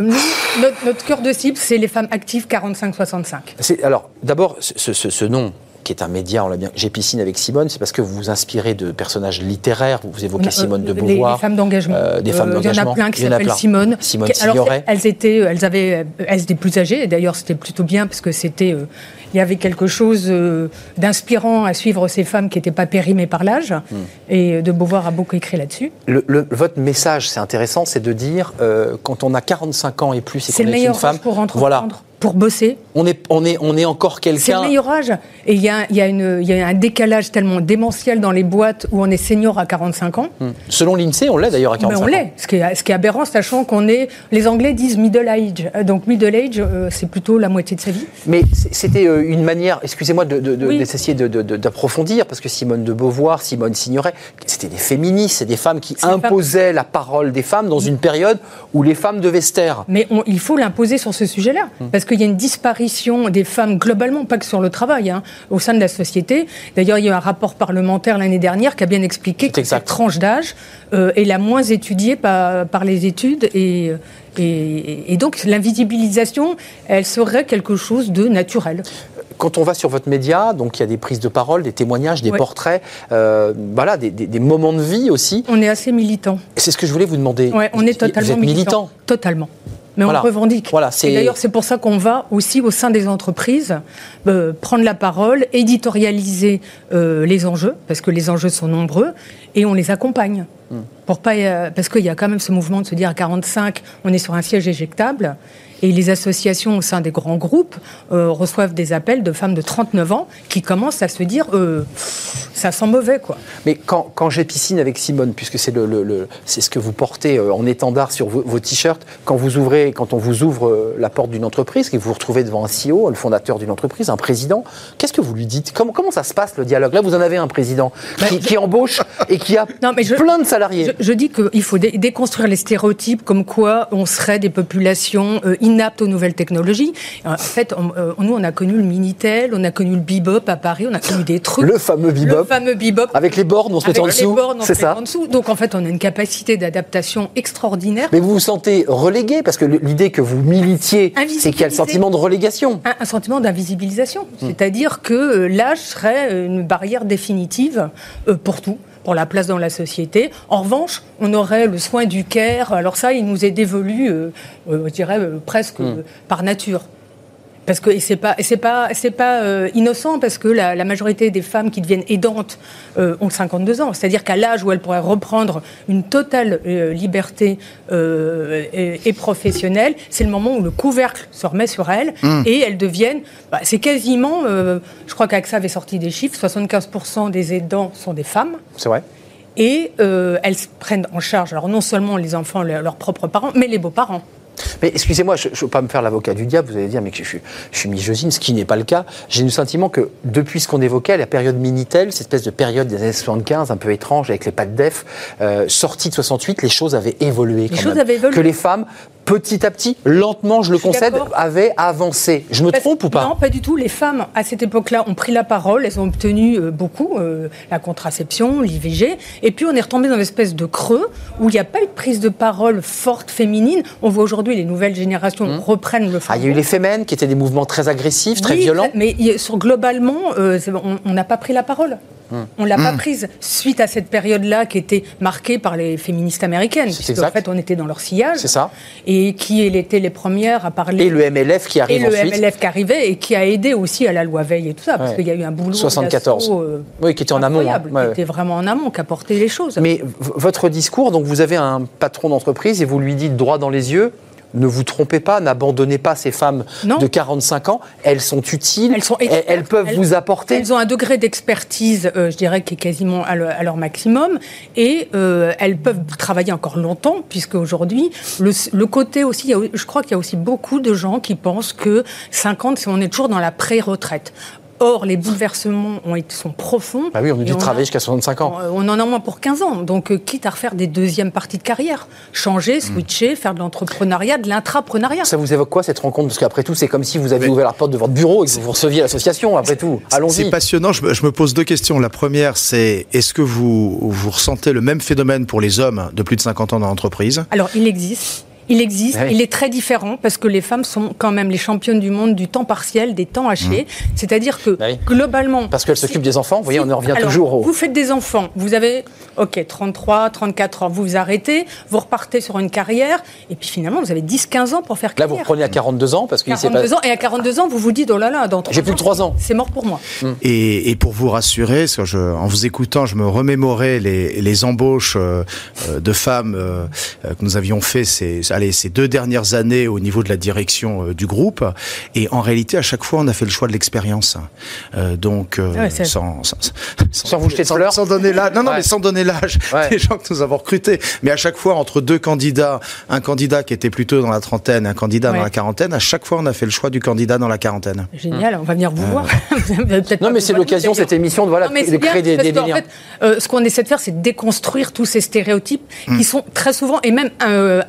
Speaker 10: notre, notre cœur de cible, c'est les femmes actives 45-65.
Speaker 1: C'est- Alors, d'abord, ce, ce- ce nom qui est un média, on l'a bien. J'ai piscine avec Simone, c'est parce que vous vous inspirez de personnages littéraires. Vous évoquez Simone de
Speaker 10: Euh, les-
Speaker 1: Beauvoir.
Speaker 10: Les, femmes d'engagement.
Speaker 1: euh, des femmes
Speaker 10: Euh,
Speaker 1: d'engagement.
Speaker 10: Il y en a plein qui s'appellent. Simone.
Speaker 1: Simone
Speaker 10: Qui- alors, elles étaient, elles avaient, elles étaient plus âgées. Et d'ailleurs, c'était plutôt bien parce que c'était, euh, il y avait quelque chose euh, d'inspirant à suivre ces femmes qui n'étaient pas périmées par l'âge.
Speaker 1: Hmm.
Speaker 10: Et de Beauvoir a beaucoup écrit là-dessus.
Speaker 1: Le- le- votre message, c'est intéressant, c'est de dire euh, quand on a 45 ans et plus et
Speaker 10: C'est
Speaker 1: qu'on
Speaker 10: le
Speaker 1: est une femme,
Speaker 10: pour entreprendre,
Speaker 1: voilà,
Speaker 10: pour bosser.
Speaker 1: on est, on est, on est encore
Speaker 10: C'est le
Speaker 1: quelqu'un.
Speaker 10: meilleur âge. Et il y a, y, a y a un décalage tellement démentiel dans les boîtes où on est senior à 45 ans.
Speaker 1: Hmm. Selon l'Insee, on l'est d'ailleurs à
Speaker 10: Mais
Speaker 1: 45
Speaker 10: on
Speaker 1: ans.
Speaker 10: l'est, ce qui, est, ce qui est aberrant, sachant qu'on est. Les Anglais disent middle age. Euh, Donc middle age, euh, c'est plutôt la moitié de sa vie.
Speaker 1: Mais c'était euh, une manière, excusez-moi, de, de- de-
Speaker 10: Oui.
Speaker 1: d'essayer de- de- d'approfondir, parce que Simone de Beauvoir, Simone Signoret, c'était des féministes, c'est des femmes qui
Speaker 10: femmes-
Speaker 1: imposaient la parole des femmes dans une période où les femmes devaient se taire.
Speaker 10: Mais on- il faut l'imposer sur ce sujet-là,
Speaker 1: Hmm.
Speaker 10: parce qu'il y a une disparition des femmes globalement, pas que sur le travail, hein, au sein de la société. D'ailleurs, il y a eu un rapport parlementaire l'année dernière qui a bien expliqué que
Speaker 1: exact.
Speaker 10: cette tranche d'âge euh, est la moins étudiée par, par les études et, et, et donc l'invisibilisation, elle serait quelque chose de naturel.
Speaker 1: Quand on va sur votre média, donc il y a des prises de parole, des témoignages, des
Speaker 10: Ouais.
Speaker 1: portraits, euh, voilà, des, des- des moments de vie aussi.
Speaker 10: On est assez militant.
Speaker 1: C'est ce que je voulais vous demander.
Speaker 10: Ouais, on est totalement
Speaker 1: Vous êtes militant.
Speaker 10: Totalement. Mais on le revendique.
Speaker 1: Voilà, c'est-
Speaker 10: Et d'ailleurs, c'est pour ça qu'on va aussi au sein des entreprises euh, prendre la parole, éditorialiser euh, les enjeux, parce que les enjeux sont nombreux, et on les accompagne.
Speaker 1: Hmm.
Speaker 10: Pour pas, euh, parce qu'il y a quand même ce mouvement de se dire à 45, on est sur un siège éjectable. Et les associations au sein des grands groupes euh, reçoivent des appels de femmes de 39 ans qui commencent à se dire euh, ça sent mauvais quoi.
Speaker 1: Mais quand, quand j'ai piscine avec Simone, puisque c'est le, le- le- c'est ce que vous portez euh, en étendard sur vos, vos t-shirts, quand vous ouvrez, quand on vous ouvre la porte d'une entreprise, que vous vous retrouvez devant un CEO, le fondateur d'une entreprise, un président, qu'est-ce que vous lui dites? Comment, comment ça se passe le dialogue? Là, vous en avez un président qui, qui embauche et qui a
Speaker 10: Non, mais je-
Speaker 1: plein de salariés.
Speaker 10: Je, je dis qu'il faut dé- déconstruire les stéréotypes comme quoi on serait des populations euh, inaptes aux nouvelles technologies. En fait, on- euh, nous, on a connu le Minitel, on a connu le Bebop à Paris, on a connu des trucs.
Speaker 1: Le fameux
Speaker 10: Le
Speaker 1: bebop,
Speaker 10: fameux Bebop.
Speaker 1: avec les bornes, on se met en
Speaker 10: Avec les
Speaker 1: dessous.
Speaker 10: bornes, on se
Speaker 1: ça
Speaker 10: en dessous. Donc, en fait, on a une capacité d'adaptation extraordinaire.
Speaker 1: Mais vous vous sentez relégué parce que l'idée que vous militiez, c'est qu'il y a le sentiment de relégation.
Speaker 10: Un, un sentiment d'invisibilisation.
Speaker 1: Hmm.
Speaker 10: C'est-à-dire que euh, l'âge serait euh, une barrière définitive euh, pour tout pour la place dans la société. En revanche, on aurait le soin du care. Alors ça, il nous est dévolu, euh, euh, je dirais, euh, presque
Speaker 1: Hmm.
Speaker 10: par nature. Parce que c'est pas c'est pas c'est pas euh, innocent parce que la, la majorité des femmes qui deviennent aidantes euh, ont 52 ans. C'est-à-dire qu'à l'âge où elles pourraient reprendre une totale euh, liberté et, et professionnelle, c'est le moment où le couvercle se remet sur elles
Speaker 1: Hmm.
Speaker 10: et elles deviennent. bah, c'est quasiment. je crois qu'AXA avait sorti des chiffres. 75% des aidants sont des femmes.
Speaker 1: C'est vrai.
Speaker 10: Et euh, elles prennent en charge, alors non seulement les enfants, le- leurs propres parents, mais les beaux-parents.
Speaker 1: Mais excusez-moi, je ne veux pas me faire l'avocat du diable, vous allez dire, mais je, je, je suis misogyne, ce qui n'est pas le cas. J'ai le sentiment que depuis ce qu'on évoquait, la période Minitel, cette espèce de période des années 75, un peu étrange, avec les pattes def, euh, sortie de 68, les choses avaient évolué.
Speaker 10: Les choses avaient évolué.
Speaker 1: Que les femmes petit à petit, lentement, je le concède, avaient avancé. Je me trompe ou pas
Speaker 10: Non, pas du tout. Les femmes, à cette époque-là, ont pris la parole. Elles ont obtenu euh, beaucoup, euh, la contraception, l'IVG. Et puis, on est retombé dans une espèce de creux où il n'y a pas eu de prise de parole forte féminine. On voit aujourd'hui les nouvelles générations
Speaker 1: Mmh.
Speaker 10: reprennent le
Speaker 1: Ah, il y a eu les Femen, qui étaient des mouvements très agressifs, très
Speaker 10: Oui,
Speaker 1: violents.
Speaker 10: Mais sur, globalement, euh, on n'a pas pris la parole. On l'a pas prise suite à cette période-là qui était marquée par les féministes américaines,
Speaker 1: C'est
Speaker 10: puisque en
Speaker 1: exact.
Speaker 10: fait on était dans leur sillage.
Speaker 1: C'est ça.
Speaker 10: Et qui étaient les premières à parler.
Speaker 1: Et le MLF qui
Speaker 10: et
Speaker 1: arrive
Speaker 10: le
Speaker 1: ensuite.
Speaker 10: MLF qui arrivait et qui a aidé aussi à la loi Veil et tout ça, parce qu'il y a eu un boulot
Speaker 1: 74.
Speaker 10: d'assaut, euh,
Speaker 1: Oui, qui était en amont. hein. Ouais,
Speaker 10: qui était vraiment en amont, qui a porté les choses.
Speaker 1: Mais votre discours, donc vous avez un patron d'entreprise et vous lui dites droit dans les yeux. Ne vous trompez pas, n'abandonnez pas ces femmes
Speaker 10: Non.
Speaker 1: de 45 ans. Elles sont utiles.
Speaker 10: Elles sont
Speaker 1: elles,
Speaker 10: expertes.
Speaker 1: elles peuvent
Speaker 10: Elles-
Speaker 1: vous apporter.
Speaker 10: Elles ont un degré d'expertise, euh, je dirais, qui est quasiment à, le- à leur maximum, et euh, elles peuvent travailler encore longtemps, puisque aujourd'hui, le, le côté aussi, je crois qu'il y a aussi beaucoup de gens qui pensent que 50, c'est- on est toujours dans la pré-retraite. Or, les bouleversements ont été, sont profonds.
Speaker 1: Bah oui, on nous dit de travailler jusqu'à 65 ans.
Speaker 10: on en a au moins pour 15 ans. Donc, euh, quitte à refaire des deuxièmes parties de carrière, changer, switcher, faire de l'entrepreneuriat, de l'intrapreneuriat.
Speaker 1: Ça vous évoque quoi cette rencontre? Parce qu'après tout, c'est comme si vous aviez ouvert la porte de votre bureau et que vous receviez l'association. Après tout,
Speaker 8: C'est
Speaker 1: allons-y.
Speaker 8: passionnant. Je me, je me pose deux questions. La première, c'est est-ce que vous, vous ressentez le même phénomène pour les hommes de plus de 50 ans dans l'entreprise?
Speaker 10: Alors, il existe. Il existe,
Speaker 1: Ouais.
Speaker 10: il est très différent parce que les femmes sont quand même les championnes du monde du temps partiel, des temps hachés. C'est-à-dire que
Speaker 1: Bah oui.
Speaker 10: globalement.
Speaker 1: Parce qu'elles s'occupent des enfants. Vous voyez,
Speaker 10: si-
Speaker 1: on en revient
Speaker 10: alors,
Speaker 1: toujours au.
Speaker 10: Vous faites des enfants, vous avez, ok, 33, 34 ans, vous vous arrêtez, vous repartez sur une carrière, et puis finalement, vous avez 10, 15 ans pour faire
Speaker 1: Là, vous
Speaker 10: carrière.
Speaker 1: reprenez à 42 ans parce qu'il s'est
Speaker 10: 42
Speaker 1: pas.
Speaker 10: ans, et à 42 ans, vous vous dites, oh là là, dans
Speaker 1: J'ai plus que 3 ans.
Speaker 10: C'est mort pour moi.
Speaker 8: Et, et pour vous rassurer, parce que je, en vous écoutant, je me remémorais les, les embauches euh, euh, de femmes euh, que nous avions fait ces, allez, ces deux dernières années au niveau de la direction euh, du groupe. Et en réalité, à chaque fois, on a fait le choix de l'expérience. Euh, donc, euh,
Speaker 10: Ouais, c'est-
Speaker 8: sans, sans,
Speaker 1: Sans vous jeter de
Speaker 8: sans,
Speaker 1: fleurs
Speaker 8: sans donner l'âge, non, non,
Speaker 1: Ouais.
Speaker 8: mais sans donner l'âge
Speaker 1: Ouais.
Speaker 8: des gens que nous avons recrutés. Mais à chaque fois, entre deux candidats, un candidat qui était plutôt dans la trentaine, un candidat
Speaker 10: Ouais.
Speaker 8: dans la quarantaine, à chaque fois, on a fait le choix du candidat dans la quarantaine.
Speaker 10: Génial, on va venir vous voir.
Speaker 1: Non, mais c'est l'occasion, cette émission, de, voilà,
Speaker 10: Non, mais
Speaker 1: de
Speaker 10: bien,
Speaker 1: créer des, des liens.
Speaker 10: fait, euh, ce qu'on essaie de faire, c'est de déconstruire tous ces stéréotypes qui sont très souvent et même euh,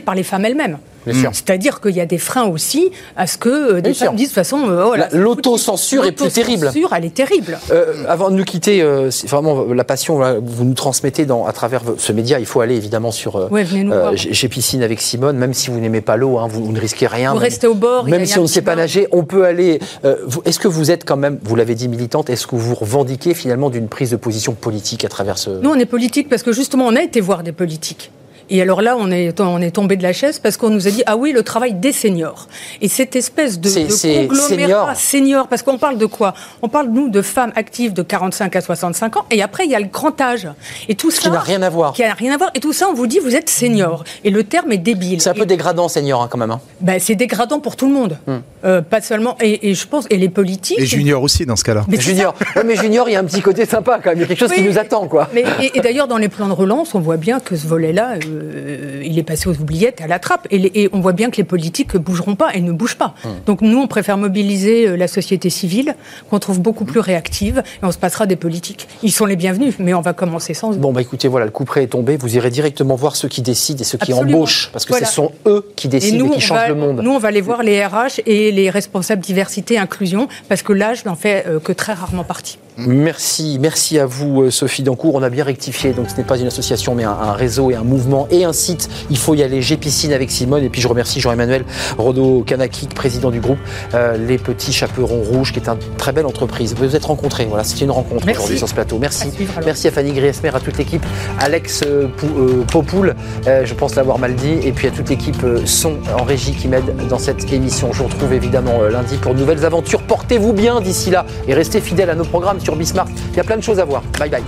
Speaker 10: par les femmes elles-mêmes.
Speaker 1: Sûr.
Speaker 10: C'est-à-dire qu'il y a des freins aussi à ce que euh, des
Speaker 1: Bien sûr.
Speaker 10: femmes disent de toute façon. euh,
Speaker 1: L'autocensure est plus terrible.
Speaker 10: L'autocensure, elle est terrible.
Speaker 1: Euh, avant de nous quitter, euh, c'est vraiment la passion que vous nous transmettez dans, à travers ce média. Il faut aller évidemment sur euh,
Speaker 10: Ouais, venez nous voir.
Speaker 1: J'ai j'ai piscine avec Simone, même si vous n'aimez pas l'eau, hein, vous, vous ne risquez rien.
Speaker 10: Vous
Speaker 1: même-
Speaker 10: restez au bord, il y a-
Speaker 1: Même
Speaker 10: il y a
Speaker 1: si
Speaker 10: un
Speaker 1: on ne
Speaker 10: petit
Speaker 1: sait pas
Speaker 10: bain.
Speaker 1: nager, on peut aller. euh, vous- est-ce que vous êtes quand même, vous l'avez dit, militante, est-ce que vous revendiquez finalement d'une prise de position politique à travers ce.
Speaker 10: Nous, on est politique parce que justement, on a été voir des politiques. Et alors là, on est, on est tombé de la chaise parce qu'on nous a dit ah oui, le travail des seniors. Et cette espèce de,
Speaker 1: C'est-
Speaker 10: de
Speaker 1: c'est
Speaker 10: conglomérat senior, parce qu'on parle de quoi? On parle nous de femmes actives de 45 à 65 ans. Et après, il y a le grand âge. Et tout ça
Speaker 1: n'a rien à voir.
Speaker 10: Qui n'a rien à voir. Et tout ça, on vous dit vous êtes senior. Et le terme est débile.
Speaker 1: C'est un peu
Speaker 10: Et-
Speaker 1: dégradant, senior, hein, quand même. hein.
Speaker 10: ben, c'est dégradant pour tout le monde. Euh, pas seulement. Et, et je pense et les politiques.
Speaker 8: Et junior aussi, dans ce cas-là.
Speaker 10: Mais c'est
Speaker 1: Junior. Ouais, mais Junior, il y a un petit côté sympa quand même. Il y a quelque chose qui
Speaker 10: Oui.
Speaker 1: nous attend, quoi.
Speaker 10: Mais, et, et d'ailleurs, dans les plans de relance, on voit bien que ce volet-là, euh, il est passé aux oubliettes, à la trappe. Et, les- et on voit bien que les politiques ne bougeront pas, elles ne bougent pas.
Speaker 1: Hum.
Speaker 10: Donc nous, on préfère mobiliser euh, la société civile, qu'on trouve beaucoup plus réactive, et on se passera des politiques. Ils sont les bienvenus, mais on va commencer sans eux.
Speaker 1: Bon, bah écoutez, voilà, le coup près est tombé. Vous irez directement voir ceux qui décident et ceux qui
Speaker 10: Absolument.
Speaker 1: embauchent, parce que
Speaker 10: Voilà.
Speaker 1: ce sont eux qui décident et,
Speaker 10: nous,
Speaker 1: qui
Speaker 10: on
Speaker 1: changent
Speaker 10: va,
Speaker 1: le monde.
Speaker 10: nous, on va aller voir les RH et les responsables diversité inclusion, parce que l'âge n'en fait euh, que très rarement partie.
Speaker 1: Merci, merci à vous euh, Sophie Dancourt. On a bien rectifié, donc ce n'est pas une association mais un, un réseau et un mouvement et un site. Il faut y aller. J'ai piscine avec Simone et puis je remercie Jean-Emmanuel Rodo Kanakik, président du groupe euh, Les Petits Chaperons Rouges, qui est une très belle entreprise. Vous vous êtes rencontrés, voilà, c'était une rencontre aujourd'hui sur ce plateau. Merci,
Speaker 10: À
Speaker 1: merci à Fanny Griesmer, à toute l'équipe, Alex euh, Pou- euh, Popoul, je pense l'avoir mal dit, et puis à toute l'équipe son en régie qui m'aide dans cette émission. Je vous retrouve évidemment lundi pour de nouvelles aventures. Portez-vous bien d'ici là et restez fidèles à nos programmes sur Bismarck. Il y a plein de choses à voir. Bye bye.